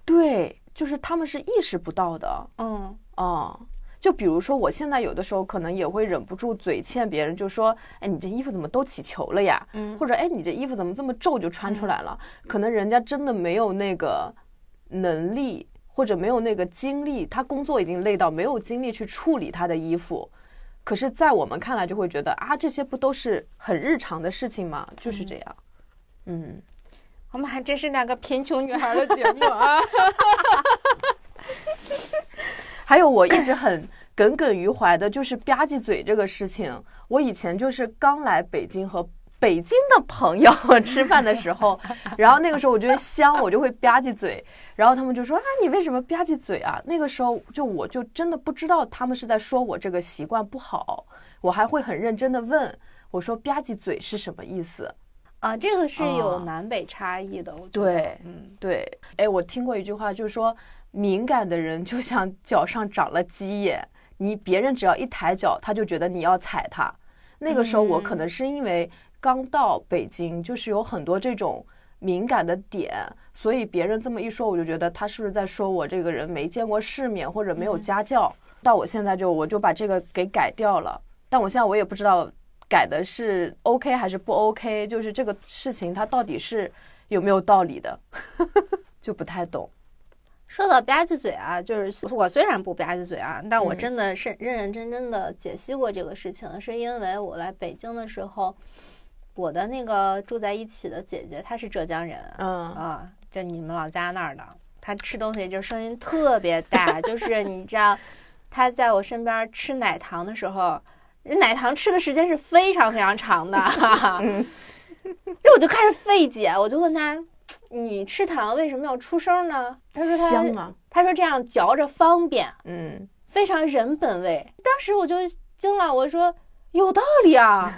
对，就是他们是意识不到的，嗯哦，就比如说，我现在有的时候可能也会忍不住嘴欠别人，就说：“哎，你这衣服怎么都起球了呀？”嗯或者“哎，你这衣服怎么这么皱就穿出来了？”可能人家真的没有那个能力，或者没有那个精力，他工作已经累到没有精力去处理他的衣服。可是，在我们看来，就会觉得啊，这些不都是很日常的事情吗？就是这样。嗯，我们还真是两个贫穷女孩的节目啊！还有我一直很耿耿于怀的，就是吧唧嘴这个事情。我以前就是刚来北京和北京的朋友 吃饭的时候，然后那个时候我觉得香，我就会吧唧嘴，然后他们就说啊，你为什么吧唧嘴啊？那个时候就我就真的不知道他们是在说我这个习惯不好，我还会很认真的问我说吧唧嘴是什么意思？啊，这个是有啊南北差异的，我。对嗯，对，哎，我听过一句话，就是说敏感的人就像脚上长了鸡眼，你别人只要一抬脚，他就觉得你要踩他。那个时候我可能是因为刚到北京，就是有很多这种敏感的点，所以别人这么一说，我就觉得他是不是在说我这个人没见过世面或者没有家教。到我现在就我就把这个给改掉了，但我现在我也不知道改的是 OK 还是不 OK，就是这个事情它到底是有没有道理的，就不太懂。说到吧唧嘴啊，就是我虽然不吧唧嘴啊，但我嗯真的是认认真真的解析过这个事情，是因为我来北京的时候，我的那个住在一起的姐姐，她是浙江人嗯啊，就你们老家那儿的，她吃东西就声音特别大，就是你知道，她在我身边吃奶糖的时候，奶糖吃的时间是非常非常长的 嗯这我就开始费解，我就问他。你吃糖为什么要出声呢？他说他香啊，他说这样嚼着方便，嗯，非常人本味。当时我就惊了，我说有道理啊，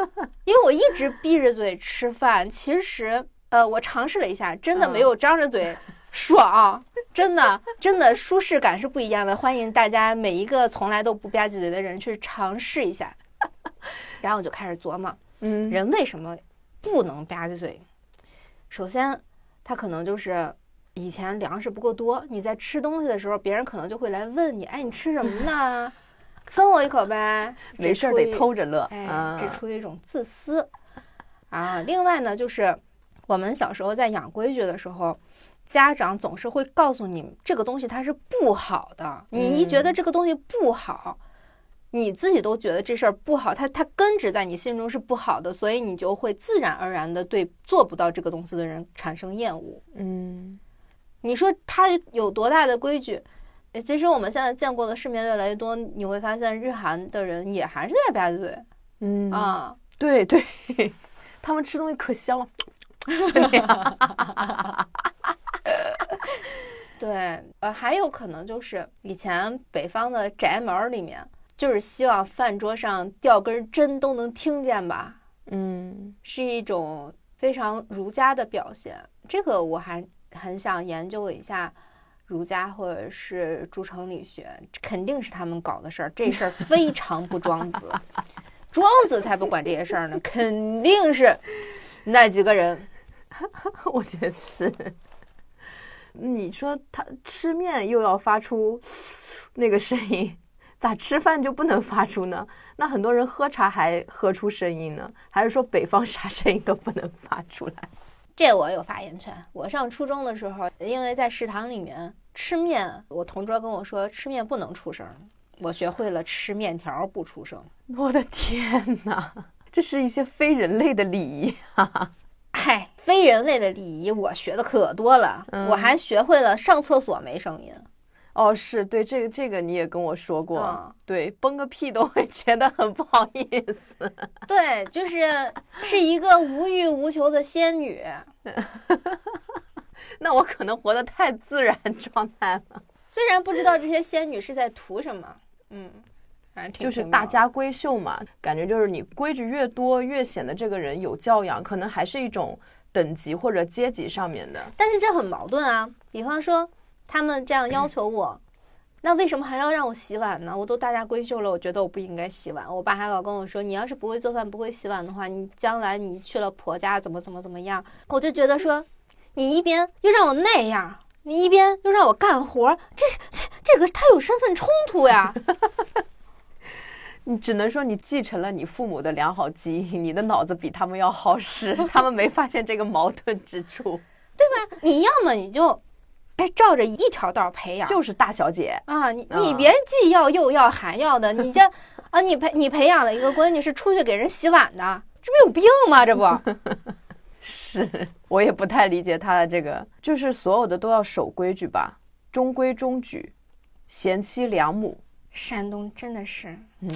因为我一直闭着嘴吃饭，其实呃，我尝试了一下，真的没有张着嘴爽，真的真的舒适感是不一样的。欢迎大家每一个从来都不吧唧嘴的人去尝试一下。然后我就开始琢磨，嗯，人为什么不能吧唧嘴？首先，他可能就是以前粮食不够多，你在吃东西的时候，别人可能就会来问你：“哎，你吃什么呢？分我一口呗。”没事儿得偷着乐，哎，啊这出于一种自私啊。另外呢，就是我们小时候在养规矩的时候，家长总是会告诉你这个东西它是不好的。你一觉得这个东西不好，你自己都觉得这事儿不好，它它根植在你心中是不好的，所以你就会自然而然的对做不到这个东西的人产生厌恶。嗯你说他有多大的规矩？呃其实我们现在见过的世面越来越多，你会发现日韩的人也还是在吧唧嘴嗯，啊。对对，他们吃东西可香了，对，呃，还有可能就是以前北方的宅门儿里面，就是希望饭桌上掉根针都能听见吧，嗯。是一种非常儒家的表现。这个我还很想研究一下儒家或者是诸城理学，肯定是他们搞的事儿，这事儿非常不庄子，庄子才不管这些事儿呢，肯定是那几个人。我觉得是。你说他吃面又要发出那个声音，咋吃饭就不能发出呢？那很多人喝茶还喝出声音呢，还是说北方啥声音都不能发出来？这我有发言权。我上初中的时候，因为在食堂里面吃面，我同桌跟我说吃面不能出声，我学会了吃面条不出声。我的天哪，这是一些非人类的礼仪。哈哈嗨，非人类的礼仪我学的可多了，嗯我还学会了上厕所没声音。哦，是对这个这个你也跟我说过，嗯对，崩个屁都会觉得很不好意思。对，就是 是一个无欲无求的仙女。那我可能活得太自然状态了，虽然不知道这些仙女是在图什么，嗯，反正挺就是大家闺秀嘛，感觉就是你规矩越多，越显得这个人有教养，可能还是一种等级或者阶级上面的。但是这很矛盾啊。比方说，他们这样要求我，那为什么还要让我洗碗呢？我都大家闺秀了，我觉得我不应该洗碗。我爸还老跟我说，你要是不会做饭、不会洗碗的话，你将来你去了婆家怎么怎么怎么样？我就觉得说，你一边又让我那样，你一边又让我干活，这这这个他有身份冲突呀。你只能说你继承了你父母的良好基因，你的脑子比他们要好使，他们没发现这个矛盾之处，对吧你要么你就，哎，照着一条道培养，就是大小姐。啊，你啊你别既要又要还要的，你这 啊，你培你培养了一个闺女是出去给人洗碗的，这不有病吗？这不，是我也不太理解他的这个，就是所有的都要守规矩吧，中规中矩，贤妻良母。山东真的是嗯，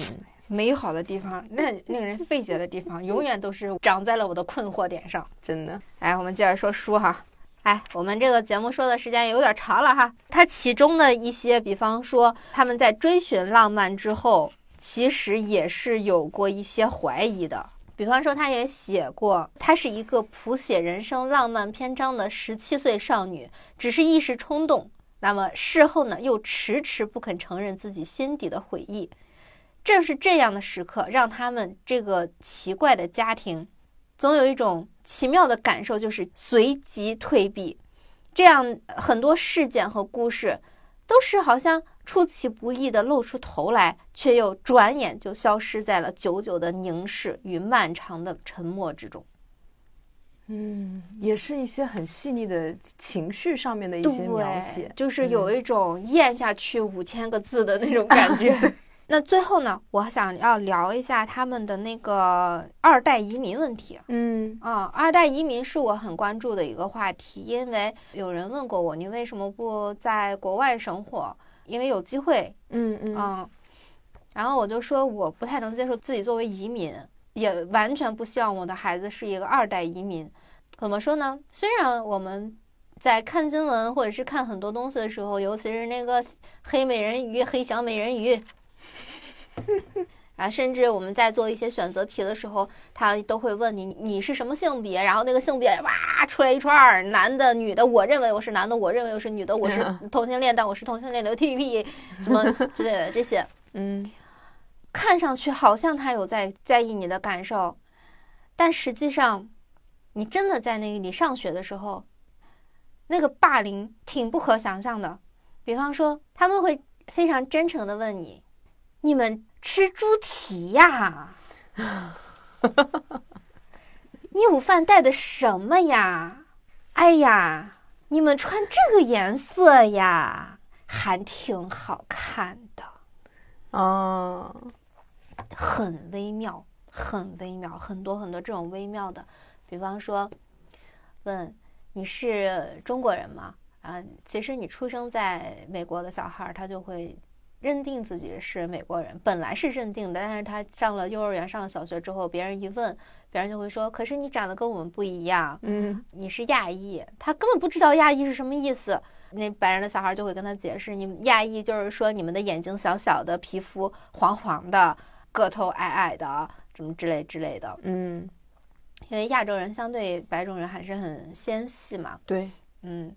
美好的地方，那令人费解的地方，永远都是长在了我的困惑点上。真的。哎，我们接着说书哈。哎，我们这个节目说的时间有点长了哈。它其中的一些，比方说他们在追寻浪漫之后，其实也是有过一些怀疑的。比方说，他也写过，她是一个谱写人生浪漫篇章的十七岁少女，只是一时冲动。那么事后呢，又迟迟不肯承认自己心底的悔意。正是这样的时刻，让他们这个奇怪的家庭总有一种奇妙的感受，就是随即退避。这样很多事件和故事，都是好像出其不意的露出头来，却又转眼就消失在了久久的凝视与漫长的沉默之中。嗯，也是一些很细腻的情绪上面的一些描写，就是有一种咽下去五千个字的那种感觉。那最后呢，我想要聊一下他们的那个二代移民问题。嗯啊，二代移民是我很关注的一个话题，因为有人问过我，你为什么不在国外生活？因为有机会，嗯嗯嗯。然后我就说，我不太能接受自己作为移民，也完全不希望我的孩子是一个二代移民。怎么说呢？虽然我们在看新闻或者是看很多东西的时候，尤其是那个黑美人鱼、黑小美人鱼。啊，甚至我们在做一些选择题的时候，他都会问你你是什么性别，然后那个性别哇出来一串儿，男的、女的，我认为我是男的，我认为我是女的，我是同性恋，但我是同性恋流 TP 什么 之类的这些，嗯。看上去好像他有在在意你的感受，但实际上，你真的在那个你上学的时候，那个霸凌挺不可想象的。比方说，他们会非常真诚的问你：“你们吃猪蹄呀？你午饭带的什么呀？哎呀，你们穿这个颜色呀，还挺好看的。”哦，很微妙，很微妙，很多很多这种微妙的，比方说，问你是中国人吗？啊，其实你出生在美国的小孩儿，他就会认定自己是美国人，本来是认定的，但是他上了幼儿园、上了小学之后，别人一问，别人就会说，可是你长得跟我们不一样，嗯你是亚裔，他根本不知道亚裔是什么意思。那白人的小孩就会跟他解释，你们亚裔就是说你们的眼睛小小的，皮肤黄黄的，个头矮矮的，什么之类之类的。嗯，因为亚洲人相对白种人还是很纤细嘛，对，嗯，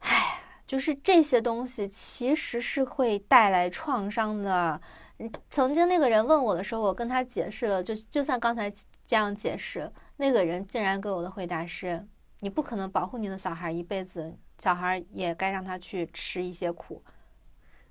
唉，就是这些东西其实是会带来创伤的。嗯曾经那个人问我的时候，我跟他解释了，就就像刚才这样解释，那个人竟然给我的回答是：你不可能保护你的小孩一辈子，小孩也该让他去吃一些苦。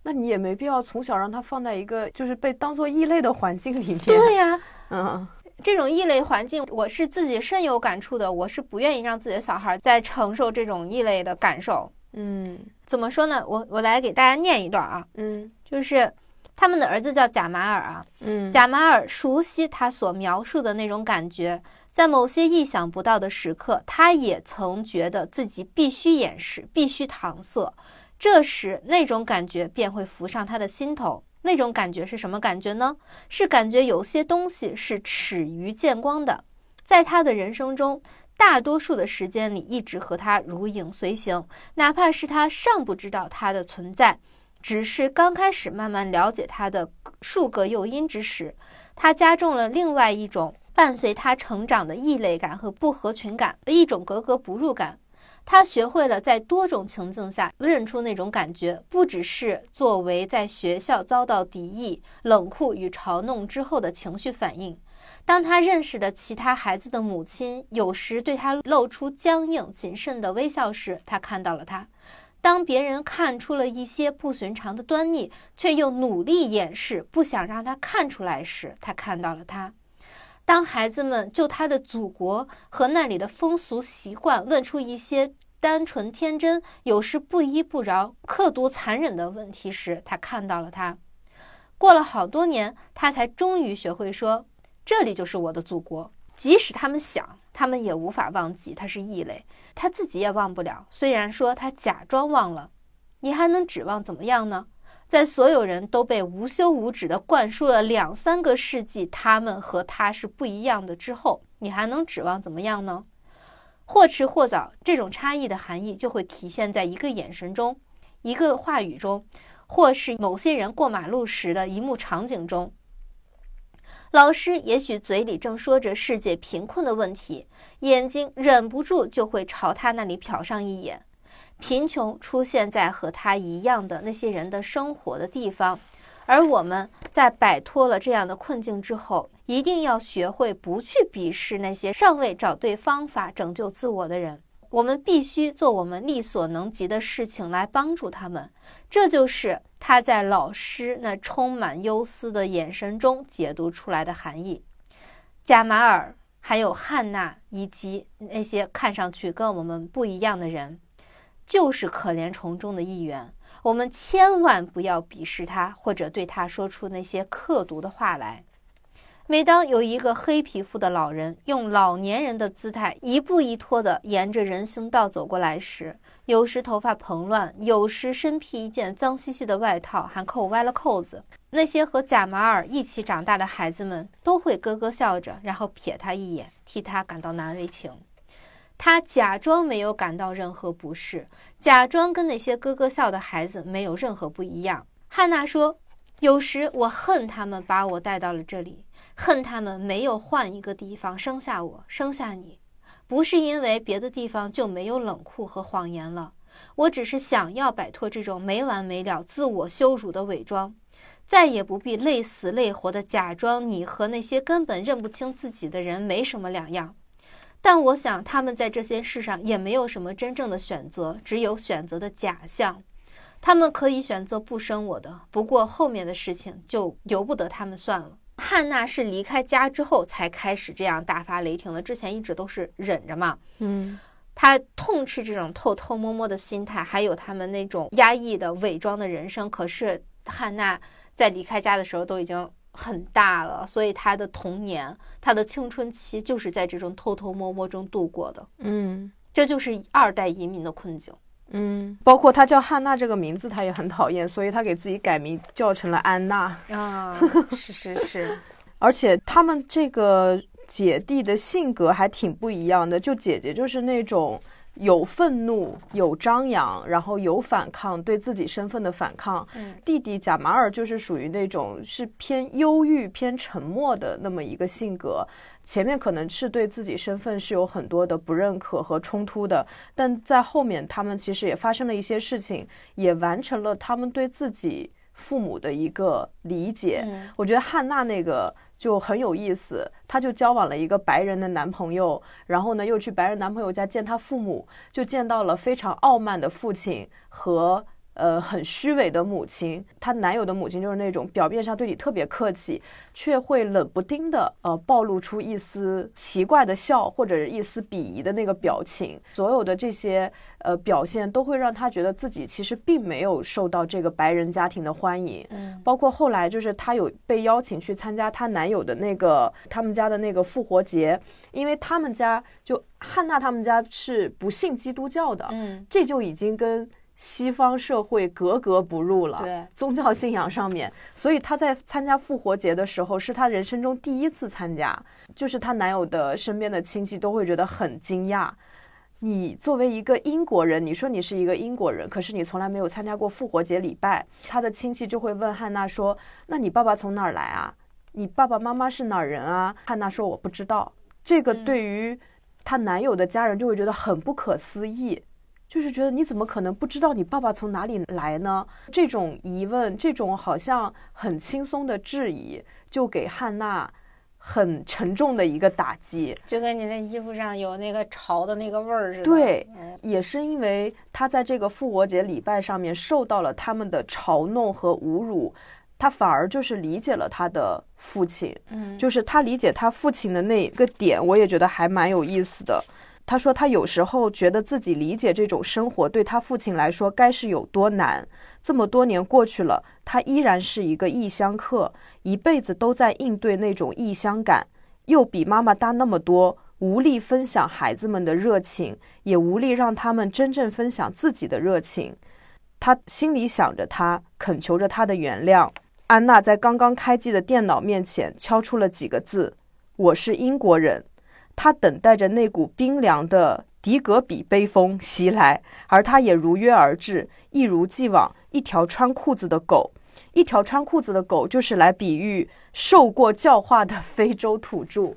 那你也没必要从小让他放在一个就是被当做异类的环境里面。对呀、嗯 这种异类环境，我是自己深有感触的。我是不愿意让自己的小孩再承受这种异类的感受。嗯怎么说呢？我我来给大家念一段啊，嗯就是他们的儿子叫贾马尔啊，嗯，贾马尔熟悉他所描述的那种感觉，在某些意想不到的时刻，他也曾觉得自己必须掩饰，必须搪塞。这时，那种感觉便会浮上他的心头。那种感觉是什么感觉呢？是感觉有些东西是耻于见光的。在他的人生中，大多数的时间里一直和他如影随形，哪怕是他尚不知道他的存在，只是刚开始慢慢了解他的数个诱因之时，他加重了另外一种伴随他成长的异类感和不合群感，一种格格不入感。他学会了在多种情境下认出那种感觉，不只是作为在学校遭到敌意、冷酷与嘲弄之后的情绪反应。当他认识的其他孩子的母亲有时对他露出僵硬、谨慎的微笑时，他看到了他；当别人看出了一些不寻常的端倪，却又努力掩饰，不想让他看出来时，他看到了他。当孩子们就他的祖国和那里的风俗习惯问出一些单纯天真、有时不依不饶、刻毒残忍的问题时，他看到了他。过了好多年，他才终于学会说：“这里就是我的祖国。”即使他们想，他们也无法忘记他是异类，他自己也忘不了。虽然说他假装忘了，你还能指望怎么样呢？在所有人都被无休无止地灌输了两三个世纪，他们和他是不一样的之后，你还能指望怎么样呢？或迟或早，这种差异的含义就会体现在一个眼神中，一个话语中，或是某些人过马路时的一幕场景中。老师也许嘴里正说着世界贫困的问题，眼睛忍不住就会朝他那里瞟上一眼。贫穷出现在和他一样的那些人的生活的地方，而我们在摆脱了这样的困境之后，一定要学会不去鄙视那些尚未找对方法拯救自我的人。我们必须做我们力所能及的事情来帮助他们。这就是他在老师那充满忧思的眼神中解读出来的含义。贾马尔，还有汉娜，以及那些看上去跟我们不一样的人。就是可怜虫中的一员，我们千万不要鄙视他，或者对他说出那些刻毒的话来。每当有一个黑皮肤的老人用老年人的姿态一步一拖地沿着人行道走过来时，有时头发蓬乱，有时身披一件脏兮兮的外套，还扣歪了扣子，那些和贾马尔一起长大的孩子们都会咯咯笑着，然后瞥他一眼，替他感到难为情。他假装没有感到任何不适，假装跟那些咯咯笑的孩子没有任何不一样。汉娜说：“有时我恨他们把我带到了这里，恨他们没有换一个地方生下我，生下你。不是因为别的地方就没有冷酷和谎言了，我只是想要摆脱这种没完没了自我羞辱的伪装，再也不必累死累活的假装你和那些根本认不清自己的人没什么两样。”但我想，他们在这些事上也没有什么真正的选择，只有选择的假象。他们可以选择不生我的，不过后面的事情就由不得他们算了。汉娜是离开家之后才开始这样大发雷霆的，之前一直都是忍着嘛。嗯，他痛斥这种偷偷摸摸的心态，还有他们那种压抑的伪装的人生。可是汉娜在离开家的时候都已经。很大了，所以他的童年、他的青春期就是在这种偷偷摸摸中度过的。嗯，这就是二代移民的困境。嗯，包括他叫汉娜这个名字，他也很讨厌，所以他给自己改名叫成了安娜。啊，是是是，而且他们这个姐弟的性格还挺不一样的，就姐姐就是那种。有愤怒，有张扬，然后有反抗，对自己身份的反抗。嗯，弟弟贾马尔就是属于那种是偏忧郁、偏沉默的那么一个性格。前面可能是对自己身份是有很多的不认可和冲突的，但在后面他们其实也发生了一些事情，也完成了他们对自己父母的一个理解。我觉得汉娜那个。就很有意思，她就交往了一个白人的男朋友，然后呢，又去白人男朋友家见他父母，就见到了非常傲慢的父亲和。呃，很虚伪的母亲，她男友的母亲就是那种表面上对你特别客气，却会冷不丁的呃暴露出一丝奇怪的笑或者一丝鄙夷的那个表情。所有的这些呃表现都会让她觉得自己其实并没有受到这个白人家庭的欢迎。嗯，包括后来就是她有被邀请去参加她男友的那个他们家的那个复活节，因为他们家就汉娜他们家是不信基督教的。嗯，这就已经跟。西方社会格格不入了。对，宗教信仰上面，所以她在参加复活节的时候，是她人生中第一次参加，就是她男友的身边的亲戚都会觉得很惊讶。你作为一个英国人，你说你是一个英国人，可是你从来没有参加过复活节礼拜。她的亲戚就会问汉娜说：“那你爸爸从哪儿来啊？你爸爸妈妈是哪儿人啊？”汉娜说：“我不知道。”这个对于她男友的家人就会觉得很不可思议，就是觉得你怎么可能不知道你爸爸从哪里来呢？这种疑问，这种好像很轻松的质疑，就给汉娜。很沉重的一个打击，就跟你那衣服上有那个潮的那个味儿似的。对，也是因为他在这个复活节礼拜上面受到了他们的嘲弄和侮辱，他反而就是理解了他的父亲。嗯，就是他理解他父亲的那个点，我也觉得还蛮有意思的。他说他有时候觉得自己理解这种生活对他父亲来说该是有多难。这么多年过去了，他依然是一个异乡客，一辈子都在应对那种异乡感，又比妈妈大那么多，无力分享孩子们的热情，也无力让他们真正分享自己的热情。他心里想着他，恳求着他的原谅。安娜在刚刚开机的电脑面前敲出了几个字：“我是英国人。”他等待着那股冰凉的迪格比悲风袭来，而他也如约而至，一如既往。一条穿裤子的狗，一条穿裤子的狗，就是来比喻受过教化的非洲土著。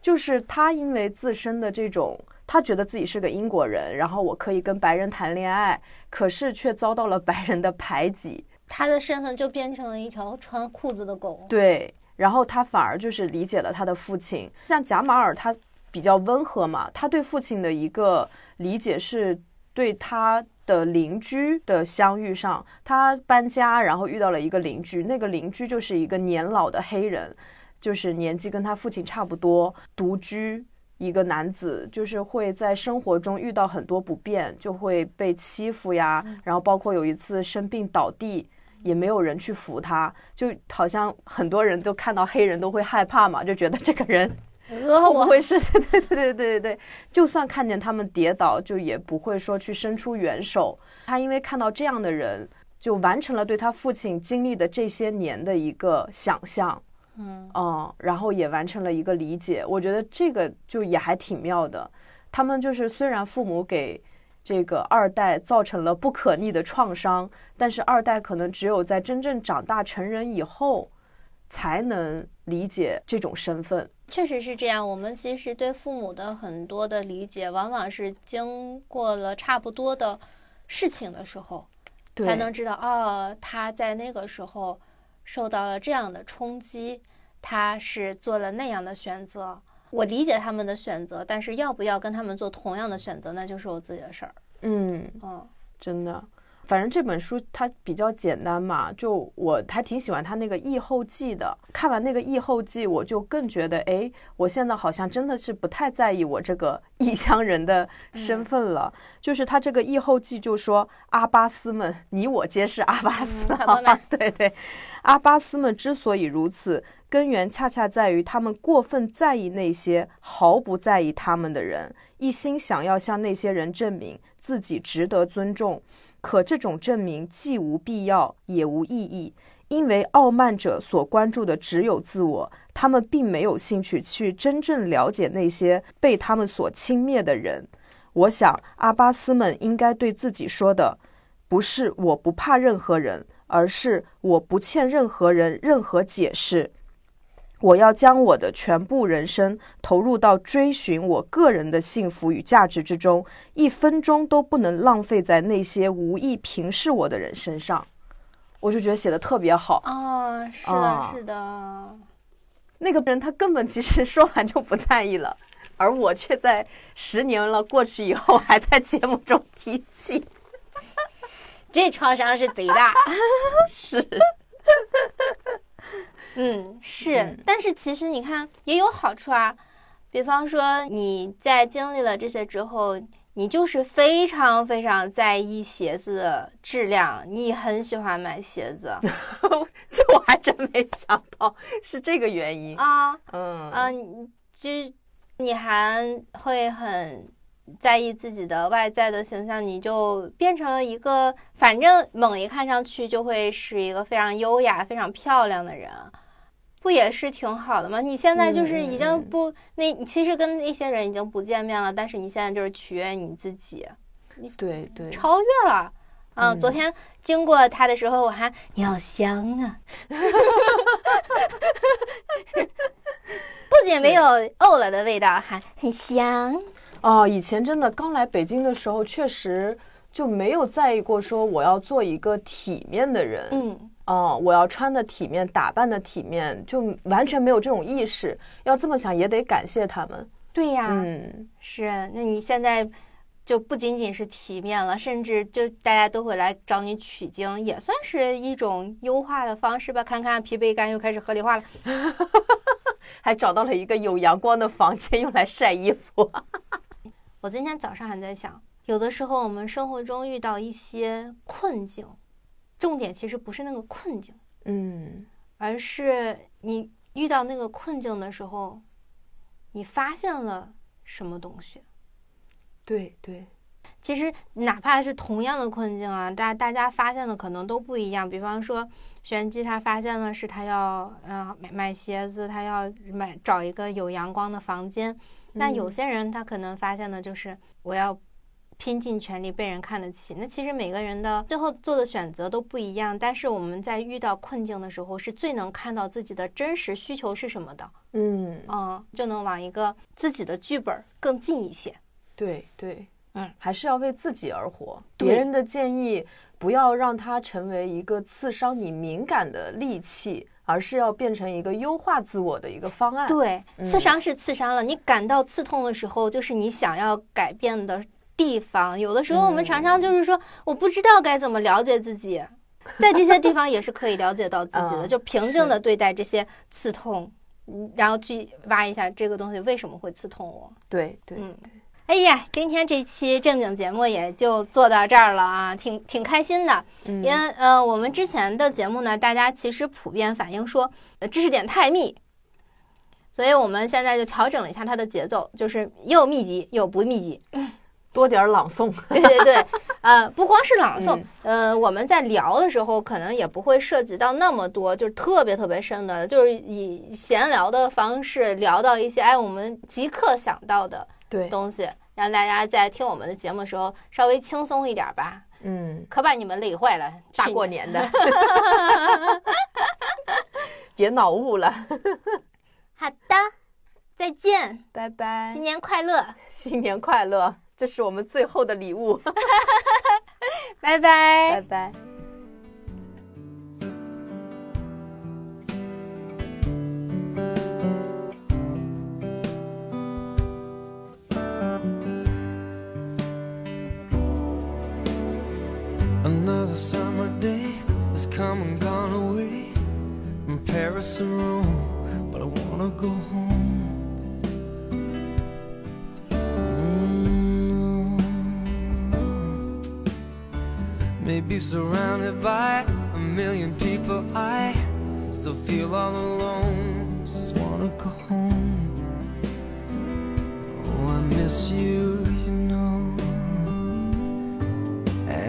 就是他因为自身的这种，他觉得自己是个英国人，然后我可以跟白人谈恋爱，可是却遭到了白人的排挤，他的身份就变成了一条穿裤子的狗。对，然后他反而就是理解了他的父亲。像贾马尔，他比较温和嘛，他对父亲的一个理解是对他。的邻居的相遇上，他搬家，然后遇到了一个邻居，那个邻居就是一个年老的黑人，就是年纪跟他父亲差不多，独居一个男子，就是会在生活中遇到很多不便，就会被欺负呀，然后包括有一次生病倒地，也没有人去扶他，就好像很多人都看到黑人都会害怕嘛，就觉得这个人。会不会是？对对对对对对对，就算看见他们跌倒，就也不会说去伸出援手。他因为看到这样的人，就完成了对他父亲经历的这些年的一个想象，嗯嗯，然后也完成了一个理解。我觉得这个就也还挺妙的。他们就是虽然父母给这个二代造成了不可逆的创伤，但是二代可能只有在真正长大成人以后，才能理解这种身份。确实是这样。我们其实对父母的很多的理解，往往是经过了差不多的事情的时候，才能知道哦，他在那个时候受到了这样的冲击，他是做了那样的选择。我理解他们的选择，但是要不要跟他们做同样的选择，那就是我自己的事儿。嗯嗯，真的。反正这本书它比较简单嘛，就我还挺喜欢它那个译后记的。看完那个译后记，我就更觉得，哎，我现在好像真的是不太在意我这个异乡人的身份了。就是他这个译后记就说，阿巴斯们，你我皆是阿巴斯。对对，阿巴斯们之所以如此，根源恰恰在于他们过分在意那些毫不在意他们的人，一心想要向那些人证明自己值得尊重。可这种证明既无必要也无意义，因为傲慢者所关注的只有自我，他们并没有兴趣去真正了解那些被他们所轻蔑的人。我想，阿巴斯们应该对自己说的，不是“我不怕任何人”，而是“我不欠任何人任何解释”。我要将我的全部人生投入到追寻我个人的幸福与价值之中，一分钟都不能浪费在那些无意平视我的人身上。我就觉得写的特别好啊！是的，是的。那个人他根本其实说完就不在意了，而我却在十年了过去以后还在节目中提起，这创伤是贼大，是。嗯，是，但是其实你看也有好处啊，比方说你在经历了这些之后，你就是非常非常在意鞋子的质量，你很喜欢买鞋子，这我还真没想到是这个原因啊，嗯。嗯，就你还会很在意自己的外在的形象，你就变成了一个，反正猛一看上去就会是一个非常优雅、非常漂亮的人，不也是挺好的吗？你现在就是已经不，那你其实跟那些人已经不见面了，但是你现在就是取悦你自己，对对，超越了。嗯，昨天经过他的时候，我还你好香啊，不仅没有呕了的味道，还很香。哦，以前真的刚来北京的时候，确实就没有在意过说我要做一个体面的人。嗯，哦，我要穿的体面，打扮的体面，就完全没有这种意识。要这么想，也得感谢他们。对呀，嗯，是。那你现在就不仅仅是体面了，甚至就大家都会来找你取经，也算是一种优化的方式吧。看看疲惫感又开始合理化了，还找到了一个有阳光的房间用来晒衣服。我今天早上还在想，有的时候我们生活中遇到一些困境，重点其实不是那个困境，嗯，而是你遇到那个困境的时候，你发现了什么东西。对对，其实哪怕是同样的困境啊，大大家发现的可能都不一样。比方说，玄机他发现的是他要嗯买买鞋子，他要买找一个有阳光的房间。那有些人他可能发现的就是我要拼尽全力被人看得起。那其实每个人的最后做的选择都不一样，但是我们在遇到困境的时候，是最能看到自己的真实需求是什么的。嗯嗯，就能往一个自己的剧本更近一些。对对，嗯，还是要为自己而活。别人的建议不要让它成为一个刺伤你敏感的利器，而是要变成一个优化自我的一个方案。对，刺伤是刺伤了，你感到刺痛的时候，就是你想要改变的地方。有的时候我们常常就是说，我不知道该怎么了解自己，在这些地方也是可以了解到自己的，嗯就平静的对待这些刺痛，嗯然后去挖一下这个东西为什么会刺痛我。对对嗯，哎呀，今天这期正经节目也就做到这儿了啊，挺挺开心的。嗯因为呃，我们之前的节目呢，大家其实普遍反映说，呃，知识点太密，所以我们现在就调整了一下它的节奏，就是又密集又不密集。多点儿朗诵。对对对，呃，不光是朗诵嗯，呃，我们在聊的时候，可能也不会涉及到那么多，就是特别特别深的，就是以闲聊的方式聊到一些哎我们即刻想到的对，东西，让大家在听我们的节目的时候稍微轻松一点吧。嗯，可把你们累坏了，大过年 的，别脑雾了。好的，再见，拜拜新，年快乐，新年快乐！这是我们最后的礼物。拜拜拜拜。Summer day has come and gone away from Paris or Rome, but I wanna go home. Mm. Maybe surrounded by a million people, I still feel all alone. Just wanna go home. Oh, I miss you,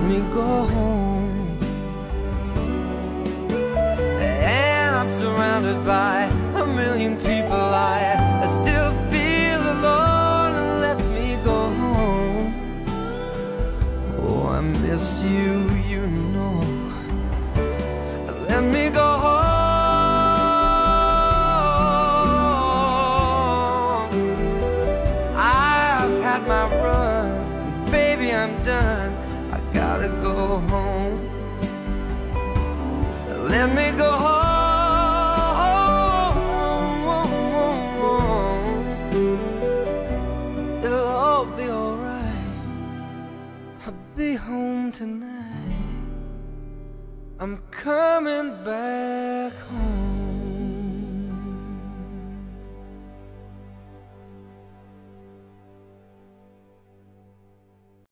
me go home.